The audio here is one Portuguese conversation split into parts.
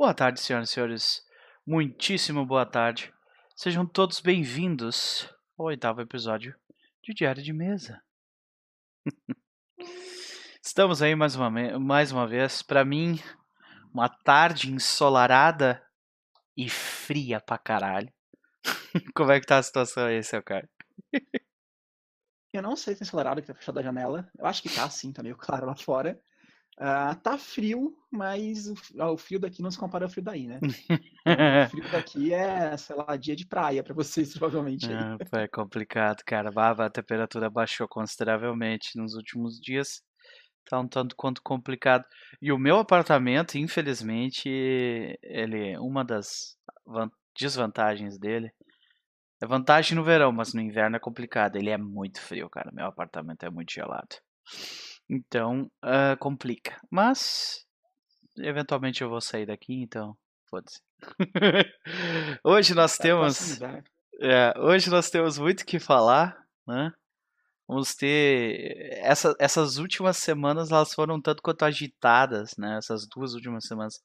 Boa tarde, senhoras e senhores. Muitíssimo boa tarde. Sejam todos bem-vindos ao oitavo episódio de Diário de Mesa. Estamos aí mais uma, mais uma vez. Para mim, uma tarde ensolarada e fria pra caralho. Como é que tá a situação aí, seu cara? Eu não sei se é ensolarado que tá fechado a janela. Eu acho que tá sim, tá meio claro lá fora. Uh, tá frio, mas o, o, frio daqui não se compara ao frio daí, né? o frio daqui é, sei lá, dia de praia para vocês, provavelmente. É, é complicado, cara. A temperatura baixou consideravelmente nos últimos dias. Tá um tanto quanto complicado. E o meu apartamento, infelizmente, ele uma das desvantagens dele é vantagem no verão, mas no inverno é complicado. Ele é muito frio, cara. Meu apartamento é muito gelado. Então, uh, complica. Mas, eventualmente eu vou sair daqui, então, foda-se. hoje nós temos. É, hoje nós temos muito o que falar, né? Vamos ter. Essa, essas últimas semanas elas foram tanto quanto agitadas, né? Essas duas últimas semanas,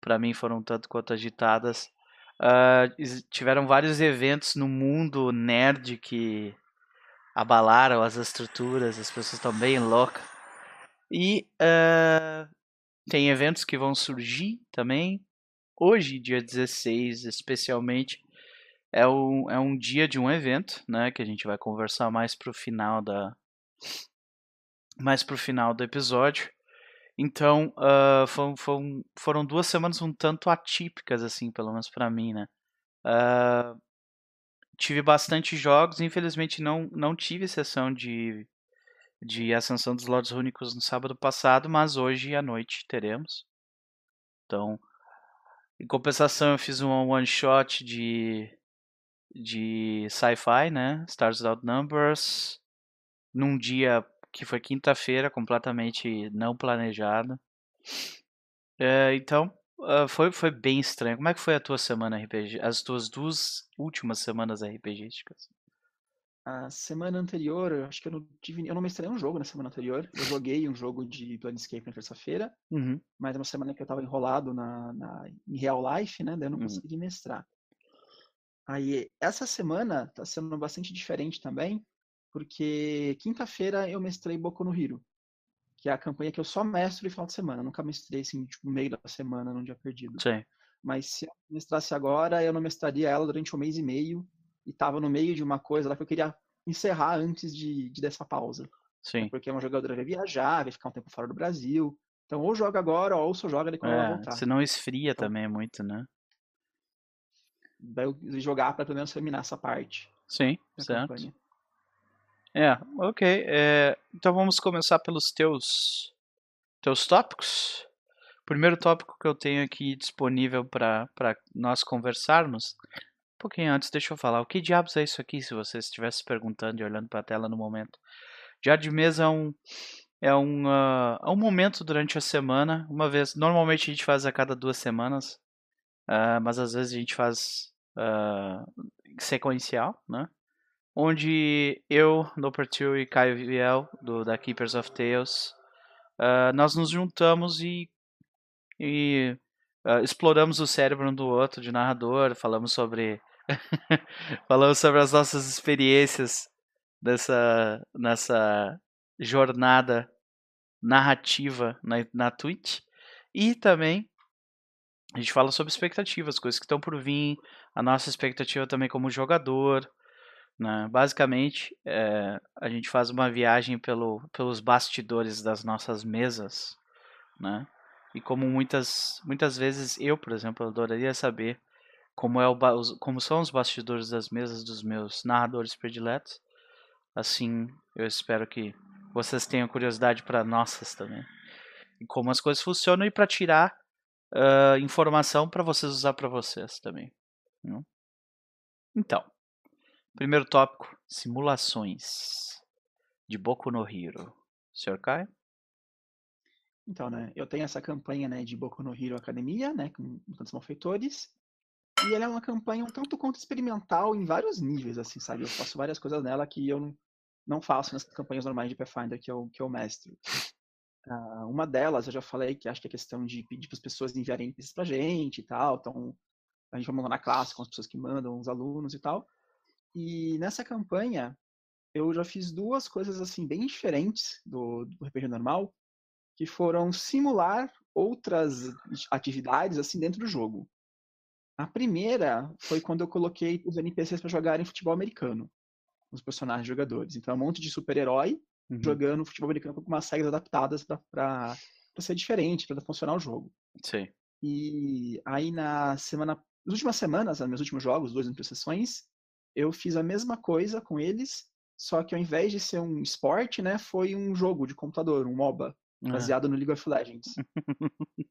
para mim, foram tanto quanto agitadas. Uh, tiveram vários eventos no mundo nerd que abalaram as estruturas, as pessoas estão bem loucas. E uh, tem eventos que vão surgir também. Hoje, dia 16, especialmente, é um, é um dia de um evento, né? Que a gente vai conversar mais pro final da. Mais pro final do episódio. Então, uh, foram, foram, foram duas semanas um tanto atípicas, assim, pelo menos para mim, né? Uh, tive bastante jogos, infelizmente não, não tive sessão de de Ascensão dos Lordes Únicos no sábado passado, mas hoje à noite teremos. Então, em compensação, eu fiz um one shot de de sci-fi, né? Stars Without Numbers, num dia que foi quinta-feira, completamente não planejado. É, então, uh, foi, foi bem estranho. Como é que foi a tua semana RPG? As tuas duas últimas semanas RPGísticas? A semana anterior, eu acho que eu não tive. Eu não mestrei um jogo na semana anterior. Eu joguei um jogo de Planescape na terça-feira, uhum. mas é uma semana que eu tava enrolado na, na, em real life, né? Daí eu não uhum. consegui mestrar. Aí, essa semana tá sendo bastante diferente também, porque quinta-feira eu mestrei Boku no Hero, que é a campanha que eu só mestro em final de semana. Eu nunca mestrei assim, tipo, no meio da semana, num dia perdido. Sim. Mas se eu mestrasse agora, eu não mestraria ela durante um mês e meio e estava no meio de uma coisa lá que eu queria encerrar antes de, de dessa pausa. Sim. Porque uma jogadora vai viajar, vai ficar um tempo fora do Brasil. Então, ou joga agora, ou só joga depois é, ela voltar. Se não esfria então, também muito, né? Daí eu jogar para pelo menos terminar essa parte. Sim, certo. Campanha. É, ok. É, então vamos começar pelos teus, teus tópicos. O primeiro tópico que eu tenho aqui disponível para nós conversarmos um pouquinho antes, deixa eu falar. O que diabos é isso aqui, se você estivesse perguntando e olhando para a tela no momento? Diário de mesa é um, é um, uh, é um momento durante a semana, uma vez. Normalmente a gente faz a cada duas semanas, uh, mas às vezes a gente faz uh, sequencial, né? Onde eu, Nopertil e Caio Viel, do, da Keepers of Tales, nós nos juntamos e, e exploramos o cérebro um do outro de narrador, falamos sobre Falamos sobre as nossas experiências nessa, nessa jornada narrativa na, na Twitch. E também a gente fala sobre expectativas, coisas que estão por vir, a nossa expectativa também como jogador. Né? Basicamente, é, a gente faz uma viagem pelo, pelos bastidores das nossas mesas. Né? E como muitas, muitas vezes eu, por exemplo, adoraria saber como, é o, como são os bastidores das mesas dos meus narradores prediletos. Assim, eu espero que vocês tenham curiosidade para nossas também. E como as coisas funcionam e para tirar uh, informação para vocês usar para vocês também. Não? Então, primeiro tópico: simulações de Boku no Hero. Sr. Kai? Então, né, eu tenho essa campanha né, de Boku no Hero Academia, né, com tantos malfeitores. E ela é uma campanha um tanto quanto experimental em vários níveis, assim, sabe? Eu faço várias coisas nela que eu não, não faço nessas campanhas normais de Pathfinder que eu, que eu mestro. Uh, uma delas, eu já falei que acho que é questão de pedir para as pessoas enviarem NPCs para a gente e tal. Então, a gente vai mandar na classe com as pessoas que mandam, os alunos e tal. E nessa campanha, eu já fiz duas coisas assim bem diferentes do, do RPG normal, que foram simular outras atividades assim dentro do jogo. A primeira foi quando eu coloquei os NPCs para jogarem futebol americano, os personagens jogadores. Então, um monte de super-herói uhum. jogando futebol americano com umas regras adaptadas para ser diferente, para funcionar o jogo. Sim. E aí na semana, nas últimas semanas, nos meus últimos jogos, duas sessões, eu fiz a mesma coisa com eles, só que ao invés de ser um esporte, né, foi um jogo de computador, um MOBA, ah. baseado no League of Legends.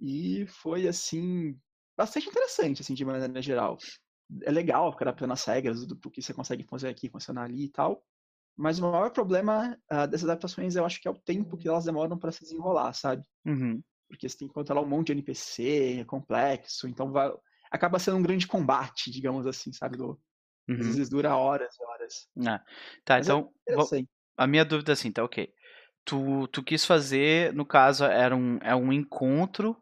e foi assim bastante interessante, assim, de maneira geral. É legal ficar adaptando as regras do, do que você consegue fazer aqui, funcionar ali e tal. Mas o maior problema uh, dessas adaptações eu acho que é o tempo que elas demoram para se desenrolar, sabe? Uhum. Porque você tem que controlar um monte de NPC, é complexo, então vai, acaba sendo um grande combate, digamos assim, sabe? Do, uhum. Às vezes dura horas e horas. Ah, tá, Mas é então. É a minha dúvida é assim, tá ok. Tu, tu quis fazer, no caso, era um, é um encontro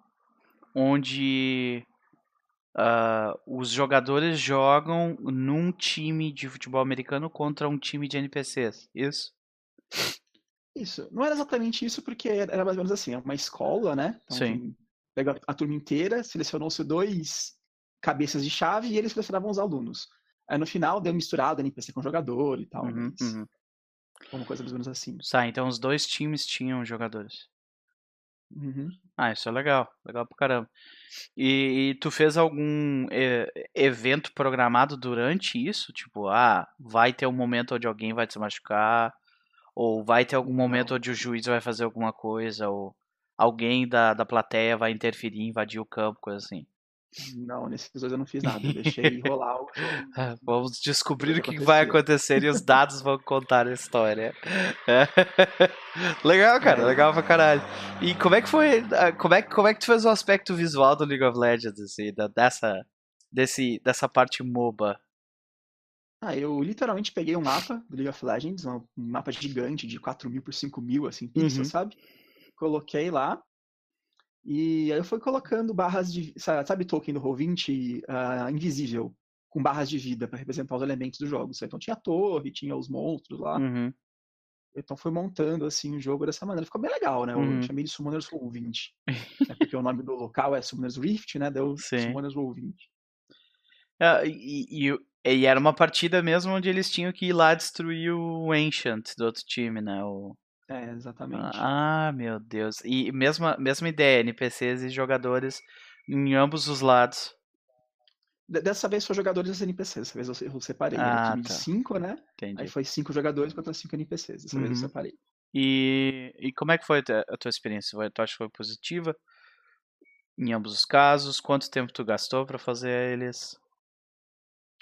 onde Uh, os jogadores jogam num time de futebol americano contra um time de NPCs, isso? Isso. Não era exatamente isso, porque era mais ou menos assim, é uma escola, né? Então, Sim. Pega a turma inteira, selecionou-se dois cabeças de chave e eles selecionavam os alunos. Aí no final deu misturado NPC com jogador e tal. Uhum, uhum. Uma coisa mais ou menos assim. Tá, então os dois times tinham jogadores. Uhum. Ah, isso é legal, legal pra caramba. E, e tu fez algum e, evento programado durante isso? Tipo, ah, vai ter um momento onde alguém vai se machucar, ou vai ter algum momento onde o juiz vai fazer alguma coisa, ou alguém da, da plateia vai interferir, invadir o campo, coisa assim. Não, nesses dois eu não fiz nada, eu deixei rolar o jogo. Vamos descobrir o que vai acontecer e os dados vão contar a história. legal, cara, legal pra caralho. E como é que foi, como é, como é que tu fez o aspecto visual do League of Legends, assim, dessa, desse, dessa parte MOBA? Ah, eu literalmente peguei um mapa do League of Legends, um mapa gigante de 4 mil por 5 mil, assim, pixels, uhum. sabe? Coloquei lá, e aí eu fui colocando barras de. Sabe token do Roll20 uh, ah, invisível, com barras de vida para representar os elementos do jogo. Então tinha a torre, tinha os monstros lá. Uhum. Então foi montando assim o jogo dessa maneira. Ficou bem legal, né? Eu uhum. chamei de Summoners Roll 20. né? Porque o nome do local é Summoners Rift, né? Deu Sim. Summoners Roll 20. Ah, e, e, e, era uma partida mesmo onde eles tinham que ir lá destruir o Ancient do outro time, né? O... É, exatamente. Ah, meu Deus. E mesma, mesma ideia, NPCs e jogadores em ambos os lados. Dessa vez foi jogadores e NPCs. Dessa vez eu separei. Ah, Era time tá. 5, né? Entendi. Aí foi 5 jogadores contra 5 NPCs. Dessa uhum. vez eu uhum. separei. E, e como é que foi a tua experiência? Tu acha que foi positiva? Em ambos os casos? Quanto tempo tu gastou para fazer eles?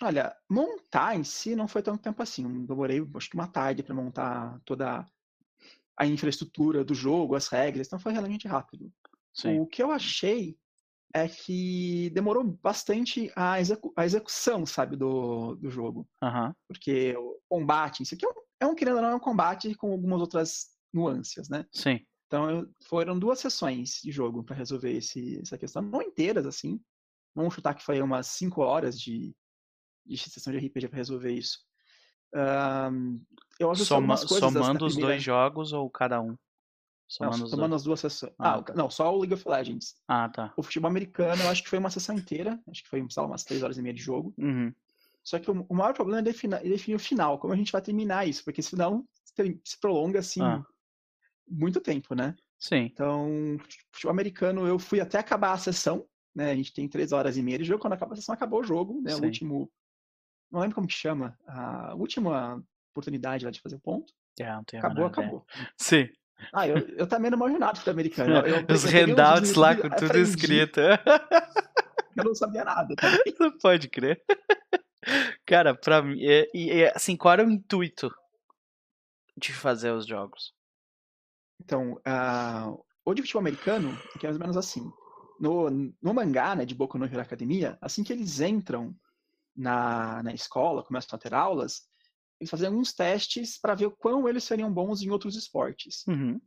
Olha, montar em si não foi tanto tempo assim. Eu demorei, acho que uma tarde para montar toda a infraestrutura do jogo, as regras, então foi realmente rápido. Sim. O que eu achei é que demorou bastante a, execu a execução, sabe, do, do jogo. Uhum. Porque o combate, isso aqui é um, é um, querendo ou não, é um combate com algumas outras nuances, né? Sim. Então eu, foram duas sessões de jogo para resolver esse, essa questão. Não inteiras, assim. Vamos chutar que foi umas cinco horas de, de sessão de RPG para resolver isso. Um, eu Soma, somando os primeira... dois jogos ou cada um? Somando, não, somando as duas sessões. Ah, ah, não, só o League of Legends. Ah, tá. O futebol americano, eu acho que foi uma sessão inteira. Acho que foi, sei lá, umas três horas e meia de jogo. Uhum. Só que o, maior problema é definir, é definir, o final. Como a gente vai terminar isso? Porque senão se prolonga, assim, ah. muito tempo, né? Sim. Então, futebol americano, eu fui até acabar a sessão. Né? A gente tem três horas e meia de jogo. Quando acaba a sessão, acabou o jogo. Né? O último não lembro como que chama, a última oportunidade lá de fazer o ponto. É, não acabou, acabou. Sim. Ah, eu, eu também era marginado futebol americano. Eu, eu, Os handouts lá com tudo aprendi. escrito. Eu não sabia nada. Não pode crer. Cara, pra mim, e, e, assim, qual era o intuito de fazer os jogos? Então, uh, o de futebol americano é é mais ou menos assim. No, no mangá, né, de Boku no Hero Academia, assim que eles entram na, na escola, começam a ter aulas, eles faziam alguns testes para ver o quão eles seriam bons em outros esportes. Uhum.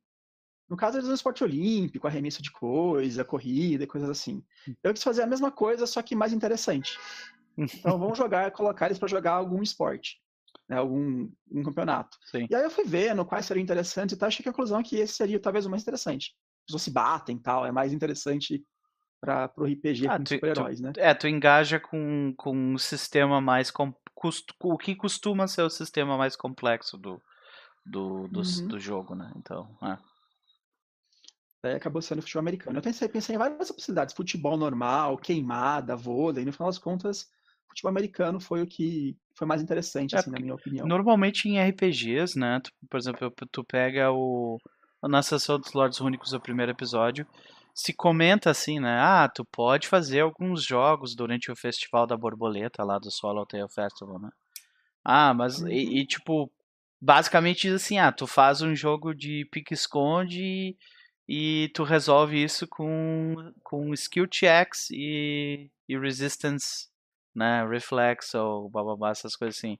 No caso, eles usam esporte olímpico, arremesso de coisa, corrida, coisas assim. Eu quis fazer a mesma coisa, só que mais interessante. Então vamos jogar, colocar eles para jogar algum esporte, né, algum um campeonato. Sim. E aí eu fui vendo quais seriam interessantes e tal, achei que a conclusão é que esse seria talvez o mais interessante. As pessoas se batem e tal, é mais interessante para o RPG Ah, com super-heróis, né? é, tu engaja com, com um sistema mais. Com, cust- o que costuma ser o sistema mais complexo do, do, do, Uhum. do jogo, né? Então, é. Daí acabou sendo futebol americano. Eu pensei, pensei em várias possibilidades, futebol normal, queimada, vôlei, no final das contas, futebol americano foi o que foi mais interessante, É, assim, na minha opinião. Normalmente em RPGs, né? tu- por exemplo, tu pega o. Na sessão dos Lords Únicos, o primeiro episódio, se comenta assim, né? Ah, tu pode fazer alguns jogos durante o Festival da Borboleta lá do Swallowtail Festival, né? Ah, mas. Uhum. E, e, tipo, basicamente diz assim: ah, tu faz um jogo de pique-esconde e, e tu resolve isso com, com skill checks e, e resistance, né? Reflex ou bababá, essas coisas assim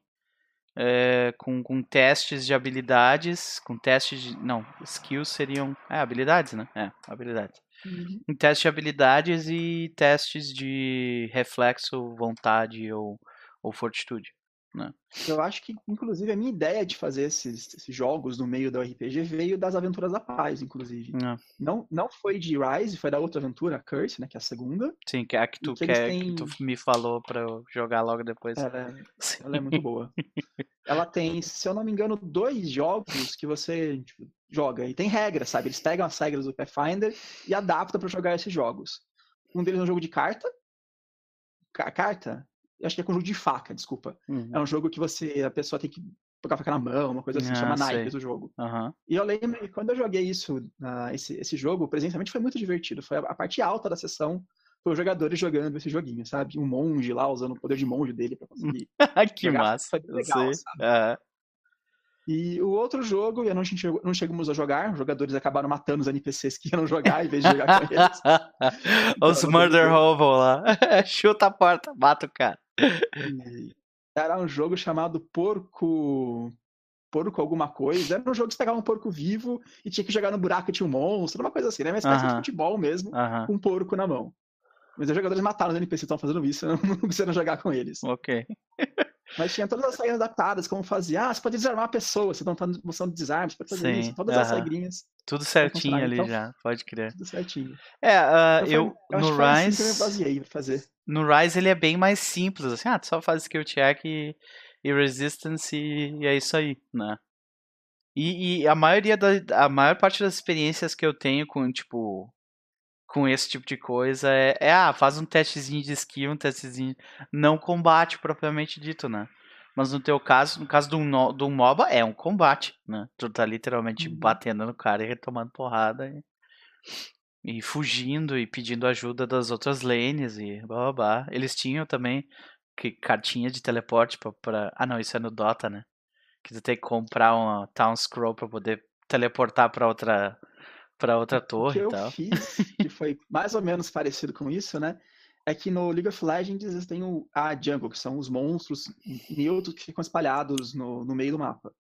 é, com, com testes de habilidades, com testes de. Não, skills seriam. É, habilidades, né? É, habilidades. Uhum. Um teste de habilidades e testes de reflexo, vontade ou, ou fortitude. Né? Eu acho que, inclusive, a minha ideia de fazer esses, esses jogos no meio do RPG veio das Aventuras da Paz, inclusive. É, Não, não foi de Rise, foi da outra aventura, a Curse, né, que é a segunda. Sim, que é a que tu que quer, que têm- tu me falou pra eu jogar logo depois. Ela, é- ela é muito boa. Ela tem, se eu não me engano, dois jogos que você tipo, joga. E tem regras, sabe? Eles pegam as regras do Pathfinder e adaptam para jogar esses jogos. Um deles é um jogo de carta. Ca- carta? Eu acho que é com jogo de faca, desculpa. Uhum. É um jogo que você, a pessoa tem que pegar a faca na mão, uma coisa assim, Ah, chama sei. naipes o jogo. Aham. E eu lembro que quando eu joguei isso, ah, esse, esse jogo, presencialmente foi muito divertido. Foi a, a parte alta da sessão, foi os jogadores jogando esse joguinho, sabe? Um monge lá, usando o poder de monge dele pra conseguir. que Jogar massa. foi legal, sabe? Aham. E o outro jogo, eu não, chegou- não chegamos a jogar, os jogadores acabaram matando os NPCs que iam jogar em vez de jogar com eles. Os Então, Murder Hobo lá. Chuta a porta, mata o cara. E era um jogo chamado Porco. Porco alguma coisa. Era um jogo que você pegava um porco vivo e tinha que jogar no buraco e tinha um monstro, uma coisa assim, né? Uma espécie de Aham. futebol mesmo, Aham. com um porco na mão. Mas os jogadores mataram os NPCs que estavam fazendo isso, não conseguiram jogar com eles. Ok. Mas tinha todas as regras adaptadas, como fazia, ah, você pode desarmar a pessoa, você não tá na moção de desarme, você pode fazer Sim, isso, todas as regrinhas, Tudo certinho ali então. já, pode crer. tudo certinho. É, Então, eu, acho no que foi assim que eu me Rise, baseei fazer. no Rise ele é bem mais simples, assim, ah, tu só faz skill check e, e resistance e, e é isso aí, né? E, e a maioria da, a maior parte das experiências que eu tenho com, tipo, com esse tipo de coisa é, é, ah, faz um testezinho de skill, um testezinho, não combate propriamente dito, né? Mas no teu caso, no caso de um, de um MOBA, é um combate, né? Tu tá literalmente Uhum. batendo no cara e tomando porrada e, e fugindo e pedindo ajuda das outras lanes e blá blá blá. Eles tinham também que cartinha de teleporte pra, pra... Ah, não, isso é no Dota, né? Que tu tem que comprar uma Town Scroll pra poder teleportar pra outra, pra outra O que torre e eu tal. fiz, que foi mais ou menos parecido com isso, né? É que no League of Legends eles têm o, a Jungle, que são os monstros neutros que ficam espalhados no, no meio do mapa.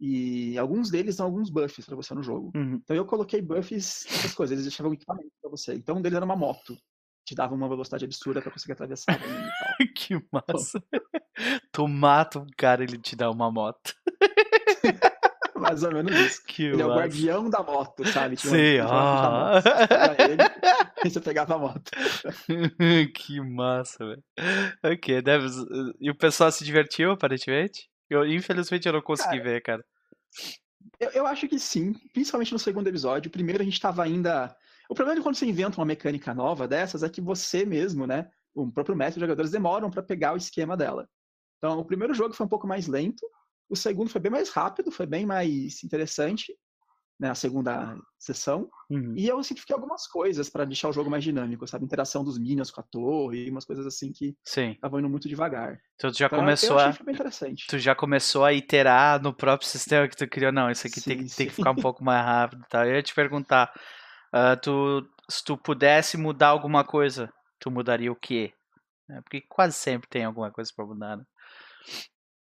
E alguns deles dão alguns buffs pra você no jogo. Uhum. Então eu coloquei buffs nessas coisas, eles deixavam equipamento pra você. Então um deles era uma moto, te dava uma velocidade absurda pra conseguir atravessar. Que massa. Tu mata um cara e ele te dá uma moto. Mais ou menos isso. Que Ele é o massa. guardião da moto, sabe? Tinha uma ficha da moto, ele, e você pegava a moto. que massa, velho. Ok, deve... E o pessoal se divertiu, aparentemente? Eu, infelizmente eu não consegui ver, cara. Eu, eu acho que sim, principalmente no segundo episódio. Primeiro a gente tava ainda. O problema de quando você inventa uma mecânica nova dessas é que você mesmo, né? O próprio mestre e os jogadores demoram pra pegar o esquema dela. Então, o primeiro jogo foi um pouco mais lento, o segundo foi bem mais rápido, foi bem mais interessante, né? A segunda sessão. Uhum. E eu simplifiquei algumas coisas pra deixar o jogo mais dinâmico, sabe? Interação dos minions com a torre, umas coisas assim que estavam indo muito devagar. Então tu já Então, começou a. que. Tu já começou a iterar no próprio sistema que tu criou. Não, isso aqui tem, que- Sim, tem que sim. ficar um pouco mais rápido tal. Eu ia te perguntar, ah, tu, se tu pudesse mudar alguma coisa, tu mudaria o quê? É, porque quase sempre tem alguma coisa pra mudar, né?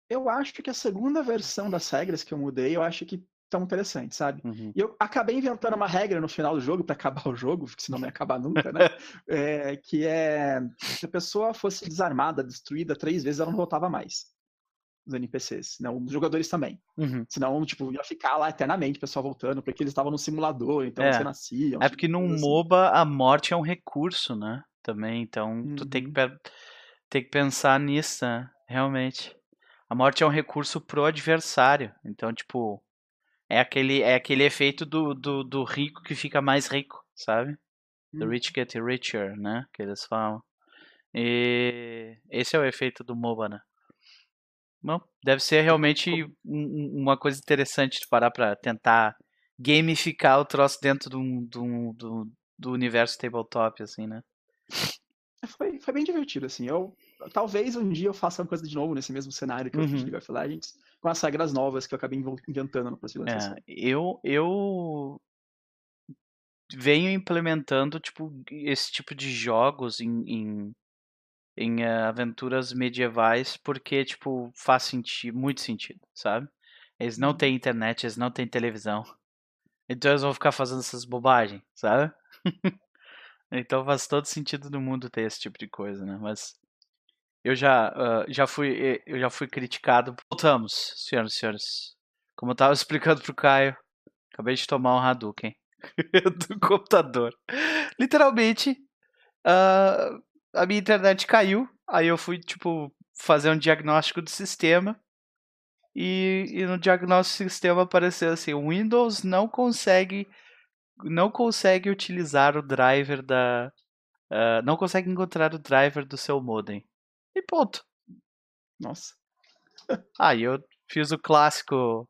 Eu acho que a segunda versão das regras que eu mudei, eu acho que tão interessante, sabe? Uhum. E eu acabei inventando uma regra no final do jogo, para acabar o jogo, porque senão não ia acabar nunca, né? é, que é, se a pessoa fosse desarmada, destruída três vezes, ela não voltava mais. Os NPCs, não, os jogadores também. Uhum. Senão, tipo, ia ficar lá eternamente o pessoal voltando, porque eles estavam no simulador, então é. você nascia. É porque num assim. MOBA a morte é um recurso, né? Também, então uhum. tu tem que, uhum. tem que pensar nisso, né? Realmente. A morte é um recurso pro adversário. Então, tipo, é aquele, é aquele efeito do, do, do rico que fica mais rico, sabe? The hum. rich get richer, né? Que eles falam. E esse é o efeito do MOBA, né? Bom, deve ser realmente uma coisa interessante de parar pra tentar gamificar o troço dentro do, do, do, do universo tabletop, assim, né? Foi, foi bem divertido, assim. Eu talvez um dia eu faça uma coisa de novo nesse mesmo cenário que eu fiz de uhum. League of Legends, com as regras novas que eu acabei inventando no próximo é, eu, eu venho implementando tipo esse tipo de jogos em, em, em uh, aventuras medievais porque tipo faz senti muito sentido, sabe? Eles não têm uhum. internet, eles não têm televisão. Então eles vão ficar fazendo essas bobagens, sabe? então faz todo sentido do mundo ter esse tipo de coisa, né? Mas eu já, uh, já fui eu já fui criticado. Voltamos, senhoras e senhores. Como eu tava explicando pro Caio, acabei de tomar um Hadouken do computador. Literalmente, uh, a minha internet caiu. Aí eu fui, tipo, fazer um diagnóstico do sistema. E, e no diagnóstico do sistema apareceu assim: o Windows não consegue não consegue utilizar o driver da. Uh, não consegue encontrar o driver do seu modem. E ponto. Nossa. Aí eu fiz o clássico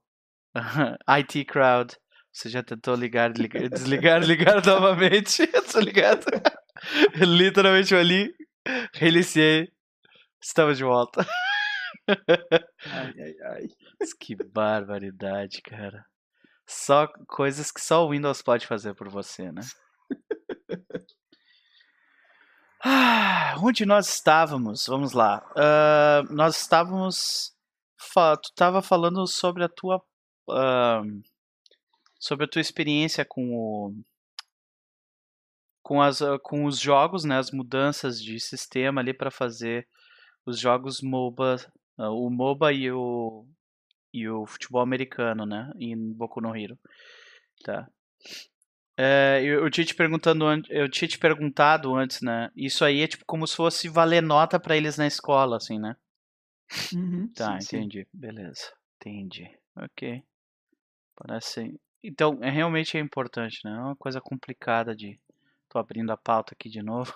IT Crowd. Você já tentou ligar, ligar desligar, ligar novamente? Tô ligado? Literalmente eu ali, reiniciei. Estamos de volta. Ai, ai, ai. Que barbaridade, cara. Só coisas que só o Windows pode fazer por você, né? Ah, onde nós estávamos? Vamos lá. Uh, nós estávamos. Tu estava falando sobre a tua. Uh, sobre a tua experiência com o. Com, as, com os jogos, né, as mudanças de sistema ali para fazer os jogos MOBA, uh, o MOBA e o, e o futebol americano, né, em Boku no Hero. Tá. É, eu, eu, tinha te perguntando eu tinha te perguntado antes, né? Isso aí é tipo como se fosse valer nota para eles na escola, assim, né? Uhum, tá, sim, entendi. Sim. Beleza. Entendi. Ok. Parece. Então, é realmente é importante, né? É uma coisa complicada de. Tô abrindo a pauta aqui de novo.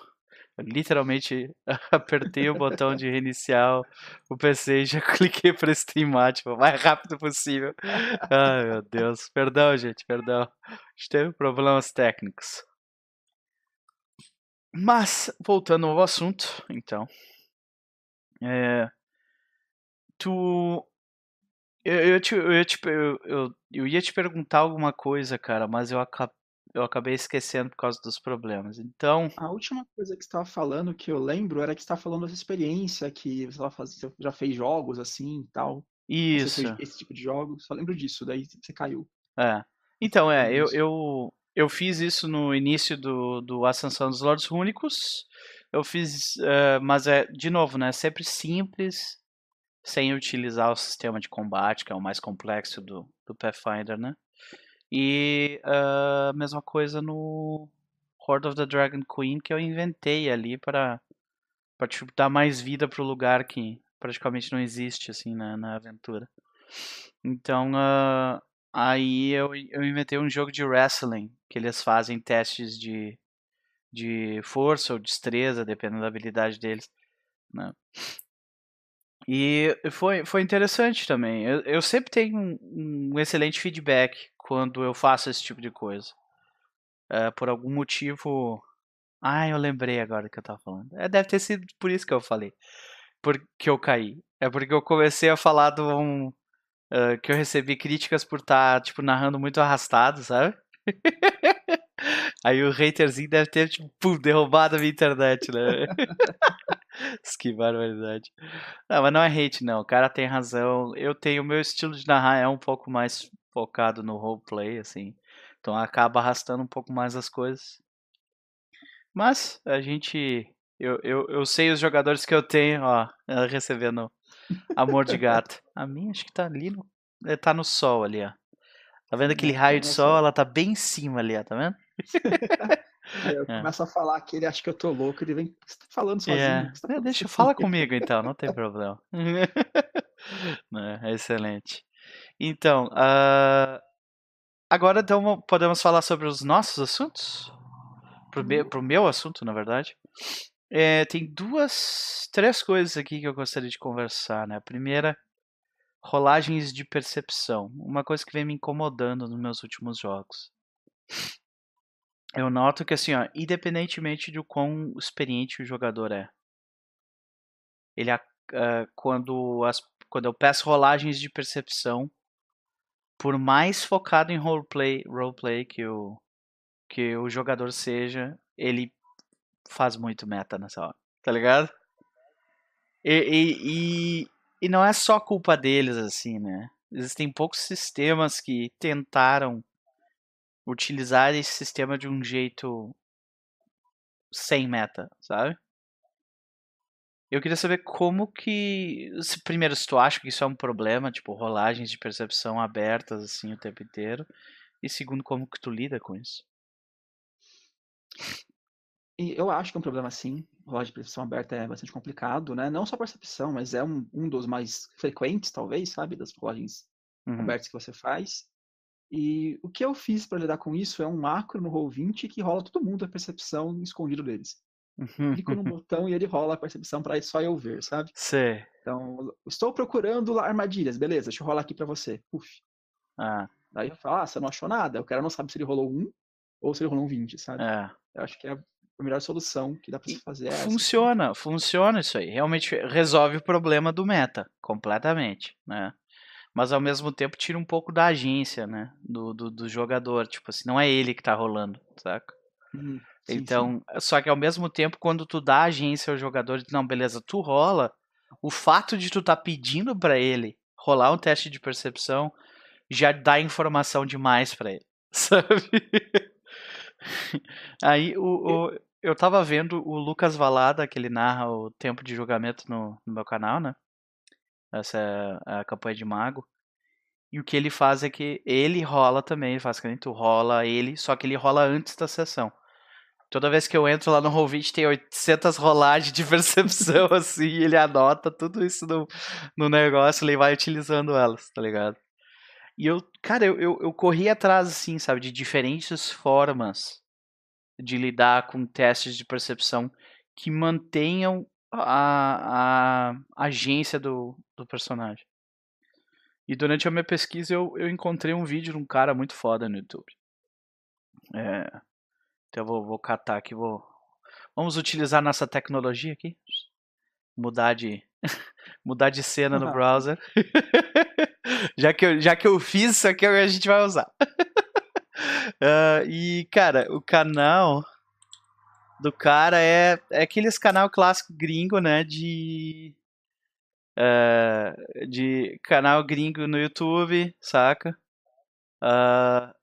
Literalmente apertei o botão de reiniciar o PC e já cliquei para streamar, tipo, o mais rápido possível. Ai, meu Deus. Perdão, gente, perdão. A gente teve problemas técnicos. Mas, voltando ao assunto, então. É, tu. Eu, eu, te, eu, eu, eu, eu ia te perguntar alguma coisa, cara, mas eu acabei eu acabei esquecendo por causa dos problemas. Então. A última coisa que você estava falando que eu lembro era que você estava falando dessa experiência que você, faz... você já fez jogos assim e tal. Isso. esse tipo de jogos. Só lembro disso, daí você caiu. É. Então, é, eu, eu, eu fiz isso no início do, do Ascensão dos Lordes Únicos. Eu fiz, uh, mas é, de novo, né? Sempre simples, sem utilizar o sistema de combate, que é o mais complexo do, do Pathfinder, né? E a uh, mesma coisa no Horde of the Dragon Queen que eu inventei ali para para tipo, dar mais vida pro lugar que praticamente não existe assim na, na aventura. Então uh, aí eu, eu inventei um jogo de wrestling que eles fazem testes de de força ou destreza, dependendo da habilidade deles. Né? E foi, foi interessante também. Eu, eu sempre tenho um, um, excelente feedback quando eu faço esse tipo de coisa. É, por algum motivo. Ah, eu lembrei agora que eu tava falando. É, deve ter sido por isso que eu falei. Porque eu caí. É porque eu comecei a falar do um, uh, que eu recebi críticas por estar, tá, tipo, narrando muito arrastado, sabe? Aí o haterzinho deve ter, tipo, pum, derrubado a minha internet, né? que barbaridade. Não, mas não é hate, não. O cara tem razão. Eu tenho. O meu estilo de narrar é um pouco mais focado no roleplay, assim. Então acaba arrastando um pouco mais as coisas. Mas a gente. Eu, eu, eu sei os jogadores que eu tenho, ó, recebendo amor de gato. A minha acho que tá ali no. É, tá no sol ali, ó. Tá vendo aquele raio de sol? Ela tá bem em cima ali, ó, tá vendo? eu é. começo a falar que ele acha que eu tô louco, ele vem tá falando sozinho. É. Tá é, deixa eu falar comigo então, não tem problema. é, excelente. Então, uh, agora então podemos falar sobre os nossos assuntos? Pro, me, pro meu assunto, na verdade. É, tem duas, três coisas aqui que eu gostaria de conversar, né? A primeira, rolagens de percepção. Uma coisa que vem me incomodando nos meus últimos jogos. Eu noto que, assim, ó, independentemente de quão experiente o jogador é, ele, uh, quando, as, quando eu peço rolagens de percepção, por mais focado em roleplay, roleplay que, o, que o jogador seja, ele faz muito meta nessa hora, tá ligado? E, e, e, e não é só culpa deles, assim, né? Existem poucos sistemas que tentaram utilizar esse sistema de um jeito sem meta, sabe? Eu queria saber como que. Se, primeiro, se tu acha que isso é um problema, tipo, rolagens de percepção abertas assim o tempo inteiro. E segundo, como que tu lida com isso? Eu acho que é um problema sim. Rolagem de percepção aberta é bastante complicado, né? Não só percepção, mas é um, um dos mais frequentes, talvez, sabe? Das rolagens uhum. abertas que você faz. E o que eu fiz para lidar com isso é um macro no Roll20 que rola todo mundo a percepção escondido deles. Uhum. Clico no botão e ele rola a percepção para só eu ver, sabe? Sim. Então, estou procurando armadilhas, beleza, deixa eu rolar aqui para você. Uf. Ah. Daí eu falo, ah, você não achou nada. O cara não sabe se ele rolou um ou se ele rolou um 20, sabe? É. Eu acho que é a melhor solução que dá para se fazer. É funciona, essa. funciona isso aí. Realmente resolve o problema do meta, completamente, né? mas ao mesmo tempo tira um pouco da agência, né? Do, do, do jogador. Tipo assim, não é ele que tá rolando, saca? Hum, sim, então, sim. só que ao mesmo tempo, quando tu dá agência ao jogador, não, beleza, tu rola, o fato de tu tá pedindo para ele rolar um teste de percepção já dá informação demais para ele, sabe? Aí o, o, eu tava vendo o Lucas Valada, que ele narra o tempo de julgamento no, no meu canal, né? essa é a campanha de mago. E o que ele faz é que ele rola também, ele faz que nem tu rola ele, só que ele rola antes da sessão. Toda vez que eu entro lá no Roll20 tem 800 rolagens de percepção, assim, e ele anota tudo isso no, no negócio, ele vai utilizando elas, tá ligado? E eu, cara, eu, eu, eu corri atrás, assim, sabe, de diferentes formas de lidar com testes de percepção que mantenham a, a agência do, do personagem. E durante a minha pesquisa eu, eu encontrei um vídeo de um cara muito foda no YouTube. É, então eu vou, vou catar aqui, vou. Vamos utilizar nossa tecnologia aqui. Mudar de. mudar de cena no browser. já, que eu, já que eu fiz isso aqui, a gente vai usar. uh, e, cara, o canal do cara é, é aqueles canal clássico gringo, né? De. Uh, de canal gringo no YouTube, saca? Uh,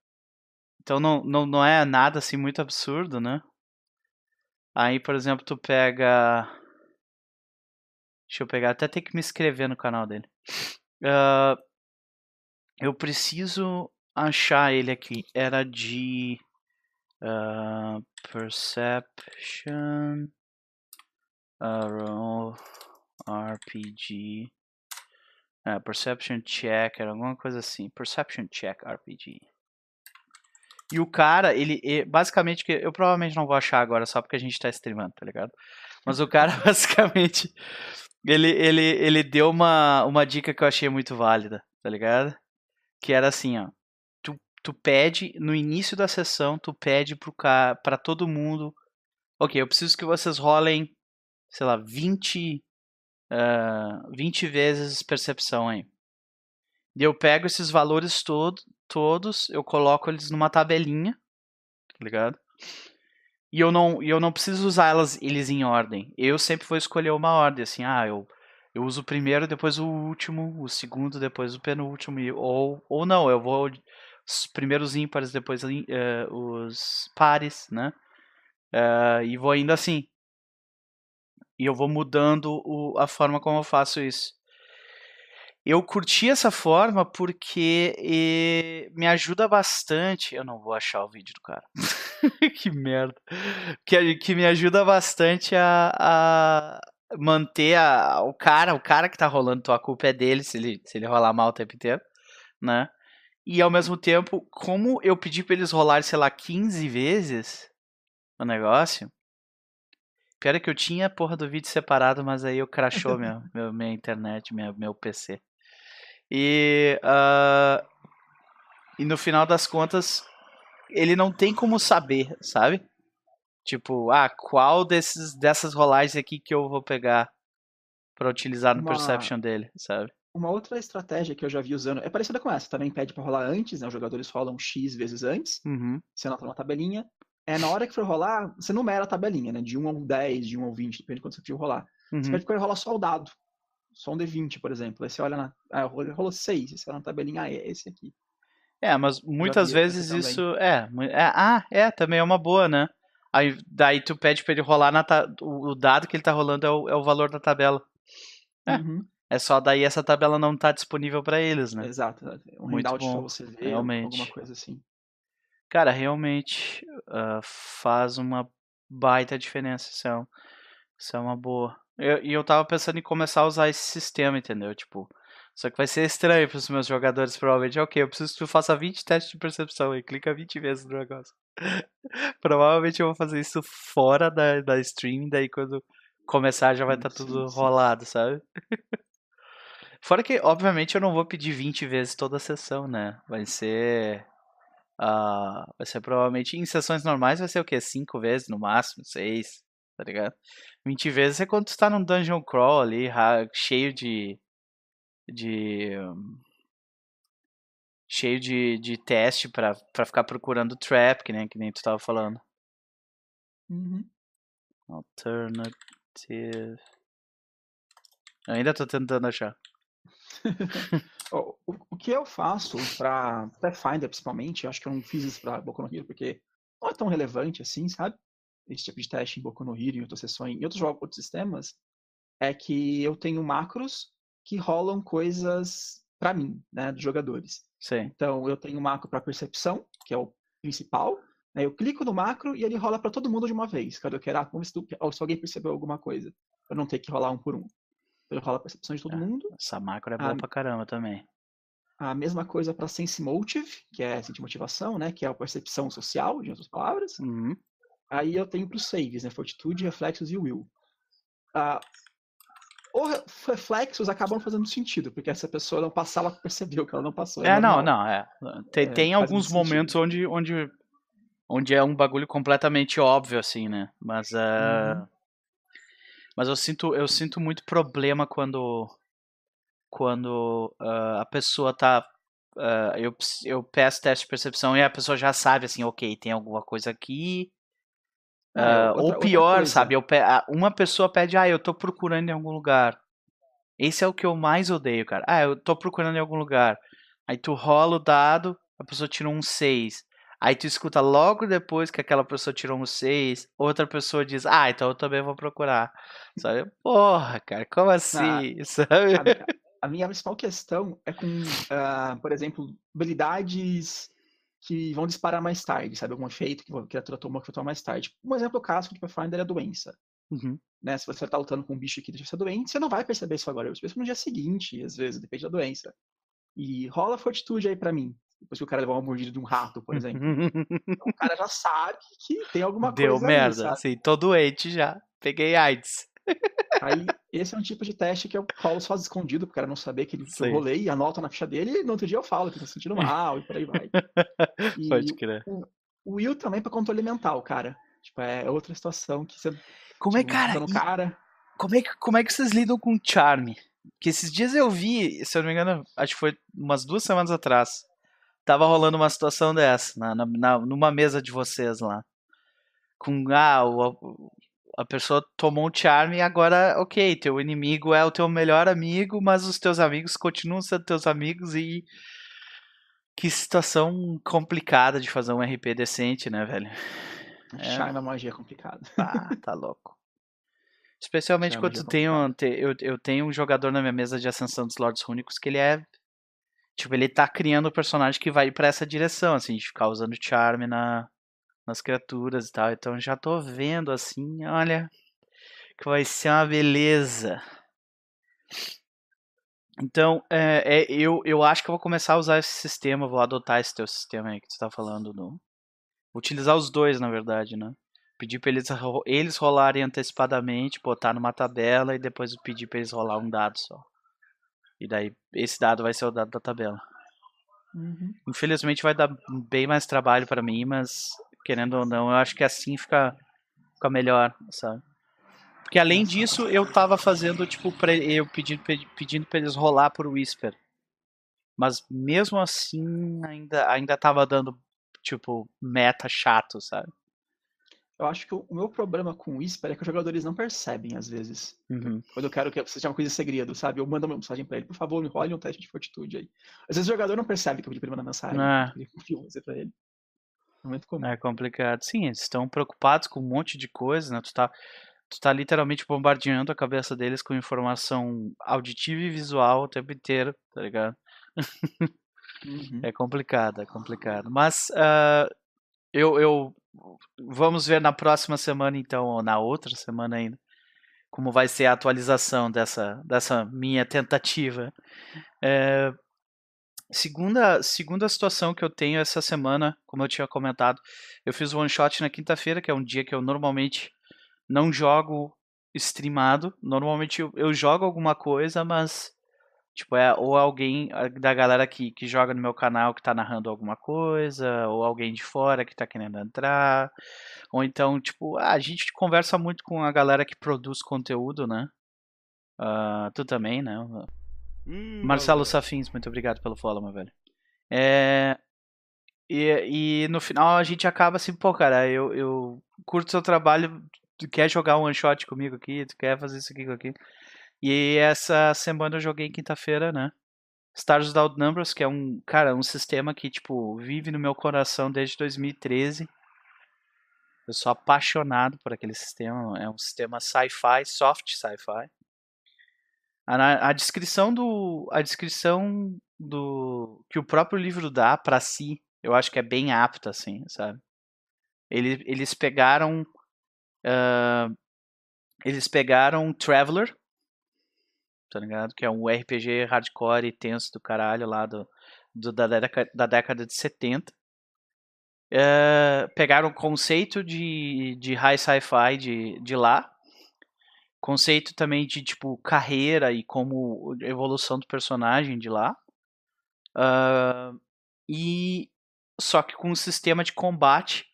então não, não, não é nada assim muito absurdo, né? Aí, por exemplo, tu pega. Deixa eu pegar, até tem que me inscrever no canal dele. Uh, eu preciso achar ele aqui. Era de. Uh, perception. RPG. Uh, perception check, era alguma coisa assim. Perception check RPG. E o cara, ele, basicamente, que eu provavelmente não vou achar agora só porque a gente tá streamando, tá ligado? Mas o cara, basicamente, ele, ele, ele deu uma, uma dica que eu achei muito válida, tá ligado? Que era assim, ó tu pede, no início da sessão, tu pede para todo mundo, ok, eu preciso que vocês rolem, sei lá, 20, uh, 20 vezes percepção aí. E eu pego esses valores todo, todos, eu coloco eles numa tabelinha, tá ligado? E eu não, eu não preciso usar elas, eles em ordem. Eu sempre vou escolher uma ordem, assim, ah, eu, Eu uso o primeiro, depois o último, o segundo, depois o penúltimo, ou, ou não, eu vou os primeiros ímpares, depois uh, os pares, né? Uh, e vou indo assim. E eu vou mudando o, a forma como eu faço isso. Eu curti essa forma porque e, me ajuda bastante. Eu não vou achar o vídeo do cara. que merda. Que, que me ajuda bastante a, a manter a, o cara, o cara que tá rolando, tua culpa é dele se ele, se ele rolar mal o tempo inteiro, né? E ao mesmo tempo, como eu pedi pra eles rolarem, sei lá, 15 vezes o negócio. Pior é que eu tinha a porra do vídeo separado, mas aí eu crashou minha, minha, minha internet, minha, meu PC. E, uh, e no final das contas, ele não tem como saber, sabe? Tipo, ah, qual desses, dessas rolagens aqui que eu vou pegar para utilizar no uma, Perception dele, sabe? Uma outra estratégia que eu já vi usando, é parecida com essa, também pede para rolar antes, né? Os jogadores rolam X vezes antes, uhum. você anota uma tabelinha. É na hora que for rolar, você numera a tabelinha, né? De 1 ao 10, de 1 ao 20, depende de quanto você for rolar. Uhum. Você pede para rolar só o dado. Só um D20, por exemplo. Aí você olha na. Ah, rolou 6, você olha na tabelinha, ah, é esse aqui. É, mas muitas vezes isso. É, é, ah, é, também é uma boa, né? Aí daí tu pede pra ele rolar na ta... o dado que ele tá rolando é o, é o valor da tabela. É. Uhum. É só daí essa tabela não tá disponível para eles, né? Exato, Um Muito bom, pra você ver, realmente. alguma coisa assim. Cara, realmente uh, faz uma baita diferença. Isso é, um, isso é uma boa. E eu, eu tava pensando em começar a usar esse sistema, entendeu? Tipo, só que vai ser estranho pros meus jogadores, provavelmente. Ok, eu preciso que tu faça 20 testes de percepção e clica 20 vezes no negócio. provavelmente eu vou fazer isso fora da, da stream, daí quando começar já vai estar tá tudo sim. rolado, sabe? Fora que, obviamente, eu não vou pedir 20 vezes toda a sessão, né? Vai ser. Uh, vai ser provavelmente em sessões normais vai ser o quê? 5 vezes no máximo, 6, tá ligado? 20 vezes é quando tu tá num dungeon crawl ali, cheio de de cheio de, de teste para ficar procurando trap, que nem, que nem tu tava falando. Uhum. Alternative. Eu ainda tô tentando achar. o, o, que eu faço para Pathfinder, principalmente, eu acho que eu não fiz isso para Boku no Hero porque não é tão relevante assim, sabe? Esse tipo de teste em Boku no Hero, em outras sessões, em outros jogos, outros sistemas, é que eu tenho macros que rolam coisas para mim, né, dos jogadores. Sim. Então eu tenho um macro para percepção, que é o principal. Né, eu clico no macro e ele rola para todo mundo de uma vez. Cada eu quero, ah, vamos ver se, se, alguém percebeu alguma coisa, para não ter que rolar um por um. Então, ele rola a percepção de todo é, mundo. Essa macro é boa a, pra caramba também. A mesma coisa para sense motive, que é sentir motivação, né, que é a percepção social, de outras palavras. Uhum. Aí eu tenho para os saves, né, fortitude, reflexos e will. Uh, os reflexos acabam fazendo sentido, porque essa pessoa não passava, percebeu que ela não passou. É, é não, não, é. Tem, é, tem alguns momentos onde, onde, onde é um bagulho completamente óbvio, assim, né? Mas, uh, uhum. mas eu sinto, eu sinto muito problema quando, quando uh, a pessoa tá. Uh, eu, eu peço teste de percepção e a pessoa já sabe, assim, ok, tem alguma coisa aqui, Uh, outra, ou pior, sabe? Eu, uma pessoa pede, ah, eu tô procurando em algum lugar. Esse é o que eu mais odeio, cara. Ah, eu tô procurando em algum lugar. Aí tu rola o dado, a pessoa tirou um 6. Aí tu escuta logo depois que aquela pessoa tirou um 6, outra pessoa diz, ah, então eu também vou procurar. Sabe? Porra, cara, como assim? Ah, sabe? A, a, minha principal questão é com, uh, por exemplo, habilidades que vão disparar mais tarde, sabe? Algum efeito que a criatura tomou que vai tomar mais tarde. Um exemplo clássico de Pathfinder é a doença. Uhum. Né? Se você está lutando com um bicho que deixa você doente, você não vai perceber isso agora. Você percebe no dia seguinte, às vezes, depende da doença. E rola fortitude aí para mim. Depois que o cara levar uma mordida de um rato, por exemplo. então, o cara já sabe que tem alguma Deu coisa. Deu merda, assim, tô doente já. Peguei AIDS. Aí, esse é um tipo de teste que eu falo só escondido, pro cara não saber que, que eu rolei, anota na ficha dele, e no outro dia eu falo que tá sentindo mal, e por aí vai. E Pode crer. O, o Will também pra controle mental, cara. Tipo, é outra situação que você. Como é, tipo, cara? cara... Como, é que, como é que vocês lidam com charme? Que esses dias eu vi, se eu não me engano, acho que foi umas duas semanas atrás. Tava rolando uma situação dessa, na, na, numa mesa de vocês lá. Com, ah, o, a pessoa tomou um charme e agora, ok, teu inimigo é o teu melhor amigo, mas os teus amigos continuam sendo teus amigos e. Que situação complicada de fazer um RP decente, né, velho? É. Charme da magia é complicado. Ah, tá louco. Especialmente Charme quando tu tem um, eu, eu tenho um jogador na minha mesa de ascensão dos Lords Rúnicos que ele é. Tipo, ele tá criando um personagem que vai para essa direção, assim, de ficar usando charme na, nas criaturas e tal. Então já tô vendo assim, olha, que vai ser uma beleza. Então, é, é, eu, eu acho que eu vou começar a usar esse sistema, vou adotar esse teu sistema aí que tu tá falando. Do... Utilizar os dois, na verdade, né? Pedir pra eles, eles rolarem antecipadamente, botar numa tabela e depois pedir pra eles rolar um dado só. E daí, esse dado vai ser o dado da tabela. Uhum. Infelizmente vai dar bem mais trabalho para mim, mas querendo ou não, eu acho que assim fica, fica melhor, sabe? Porque além disso, eu tava fazendo, tipo, pra, eu pedindo, pedindo pra eles rolar por Whisper. Mas mesmo assim, ainda, ainda tava dando, tipo, meta chato, sabe? Eu acho que o meu problema com o Whisper é que os jogadores não percebem, às vezes. Uhum. Quando eu quero que seja uma coisa segredo, sabe? Eu mando uma mensagem pra ele, por favor, me role um teste de fortitude aí. Às vezes o jogador não percebe que eu pedi pra ele mandar mensagem. Ah. Eu pra ele. É muito comum. É complicado. Sim, eles estão preocupados com um monte de coisa, né? Tu tá, tu tá literalmente bombardeando a cabeça deles com informação auditiva e visual o tempo inteiro, tá ligado? Uhum. É complicado, é complicado. Mas uh, eu, eu vamos ver na próxima semana, então, ou na outra semana ainda, como vai ser a atualização dessa, dessa minha tentativa. É, Segunda, segunda situação que eu tenho essa semana, como eu tinha comentado, eu fiz one shot na quinta-feira, que é um dia que eu normalmente não jogo streamado. Normalmente eu, eu jogo alguma coisa, mas tipo é ou alguém da galera que, que joga no meu canal que tá narrando alguma coisa, ou alguém de fora que tá querendo entrar, ou então tipo ah, a gente conversa muito com a galera que produz conteúdo, né? Uh, tu também, né? Hum, Marcelo Safins, muito obrigado pelo follow, meu velho. É, e, e no final a gente acaba assim, pô, cara, eu, eu curto seu trabalho, tu quer jogar um one shot comigo aqui, tu quer fazer isso aqui aqui. E essa semana eu joguei quinta-feira, né? Stars Without Numbers, que é um, cara, um sistema que, tipo, vive no meu coração desde 2013. Eu sou apaixonado por aquele sistema. É um sistema sci-fi, soft sci-fi. A, a, descrição do a descrição do que o próprio livro dá para si, eu acho que é bem apta, assim, sabe? Eles, eles pegaram uh, eles pegaram Traveler, tá ligado? Que é um RPG hardcore e tenso do caralho lá do, do da, década, da década de 70. Uh, pegaram o conceito de, de high sci-fi de, de lá conceito também de tipo carreira e como evolução do personagem de lá. Uh, e só que com um sistema de combate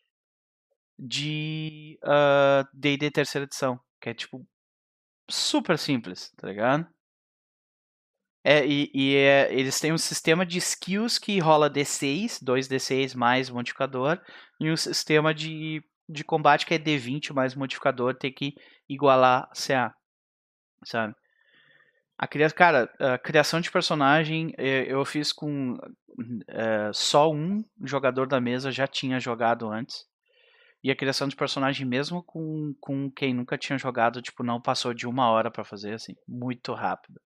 de D&D uh, terceira edição, que é tipo super simples, tá ligado? É, e, e é, eles têm um sistema de skills que rola D6, 2D6 mais modificador, e um sistema de de combate que é D20 mais modificador tem que igualar CA, sabe? A criação, cara, a criação de personagem eh, eu fiz com é, só um jogador da mesa já tinha jogado antes. E a criação de personagem, mesmo com, com quem nunca tinha jogado, tipo, não passou de uma hora para fazer, assim, muito rápido.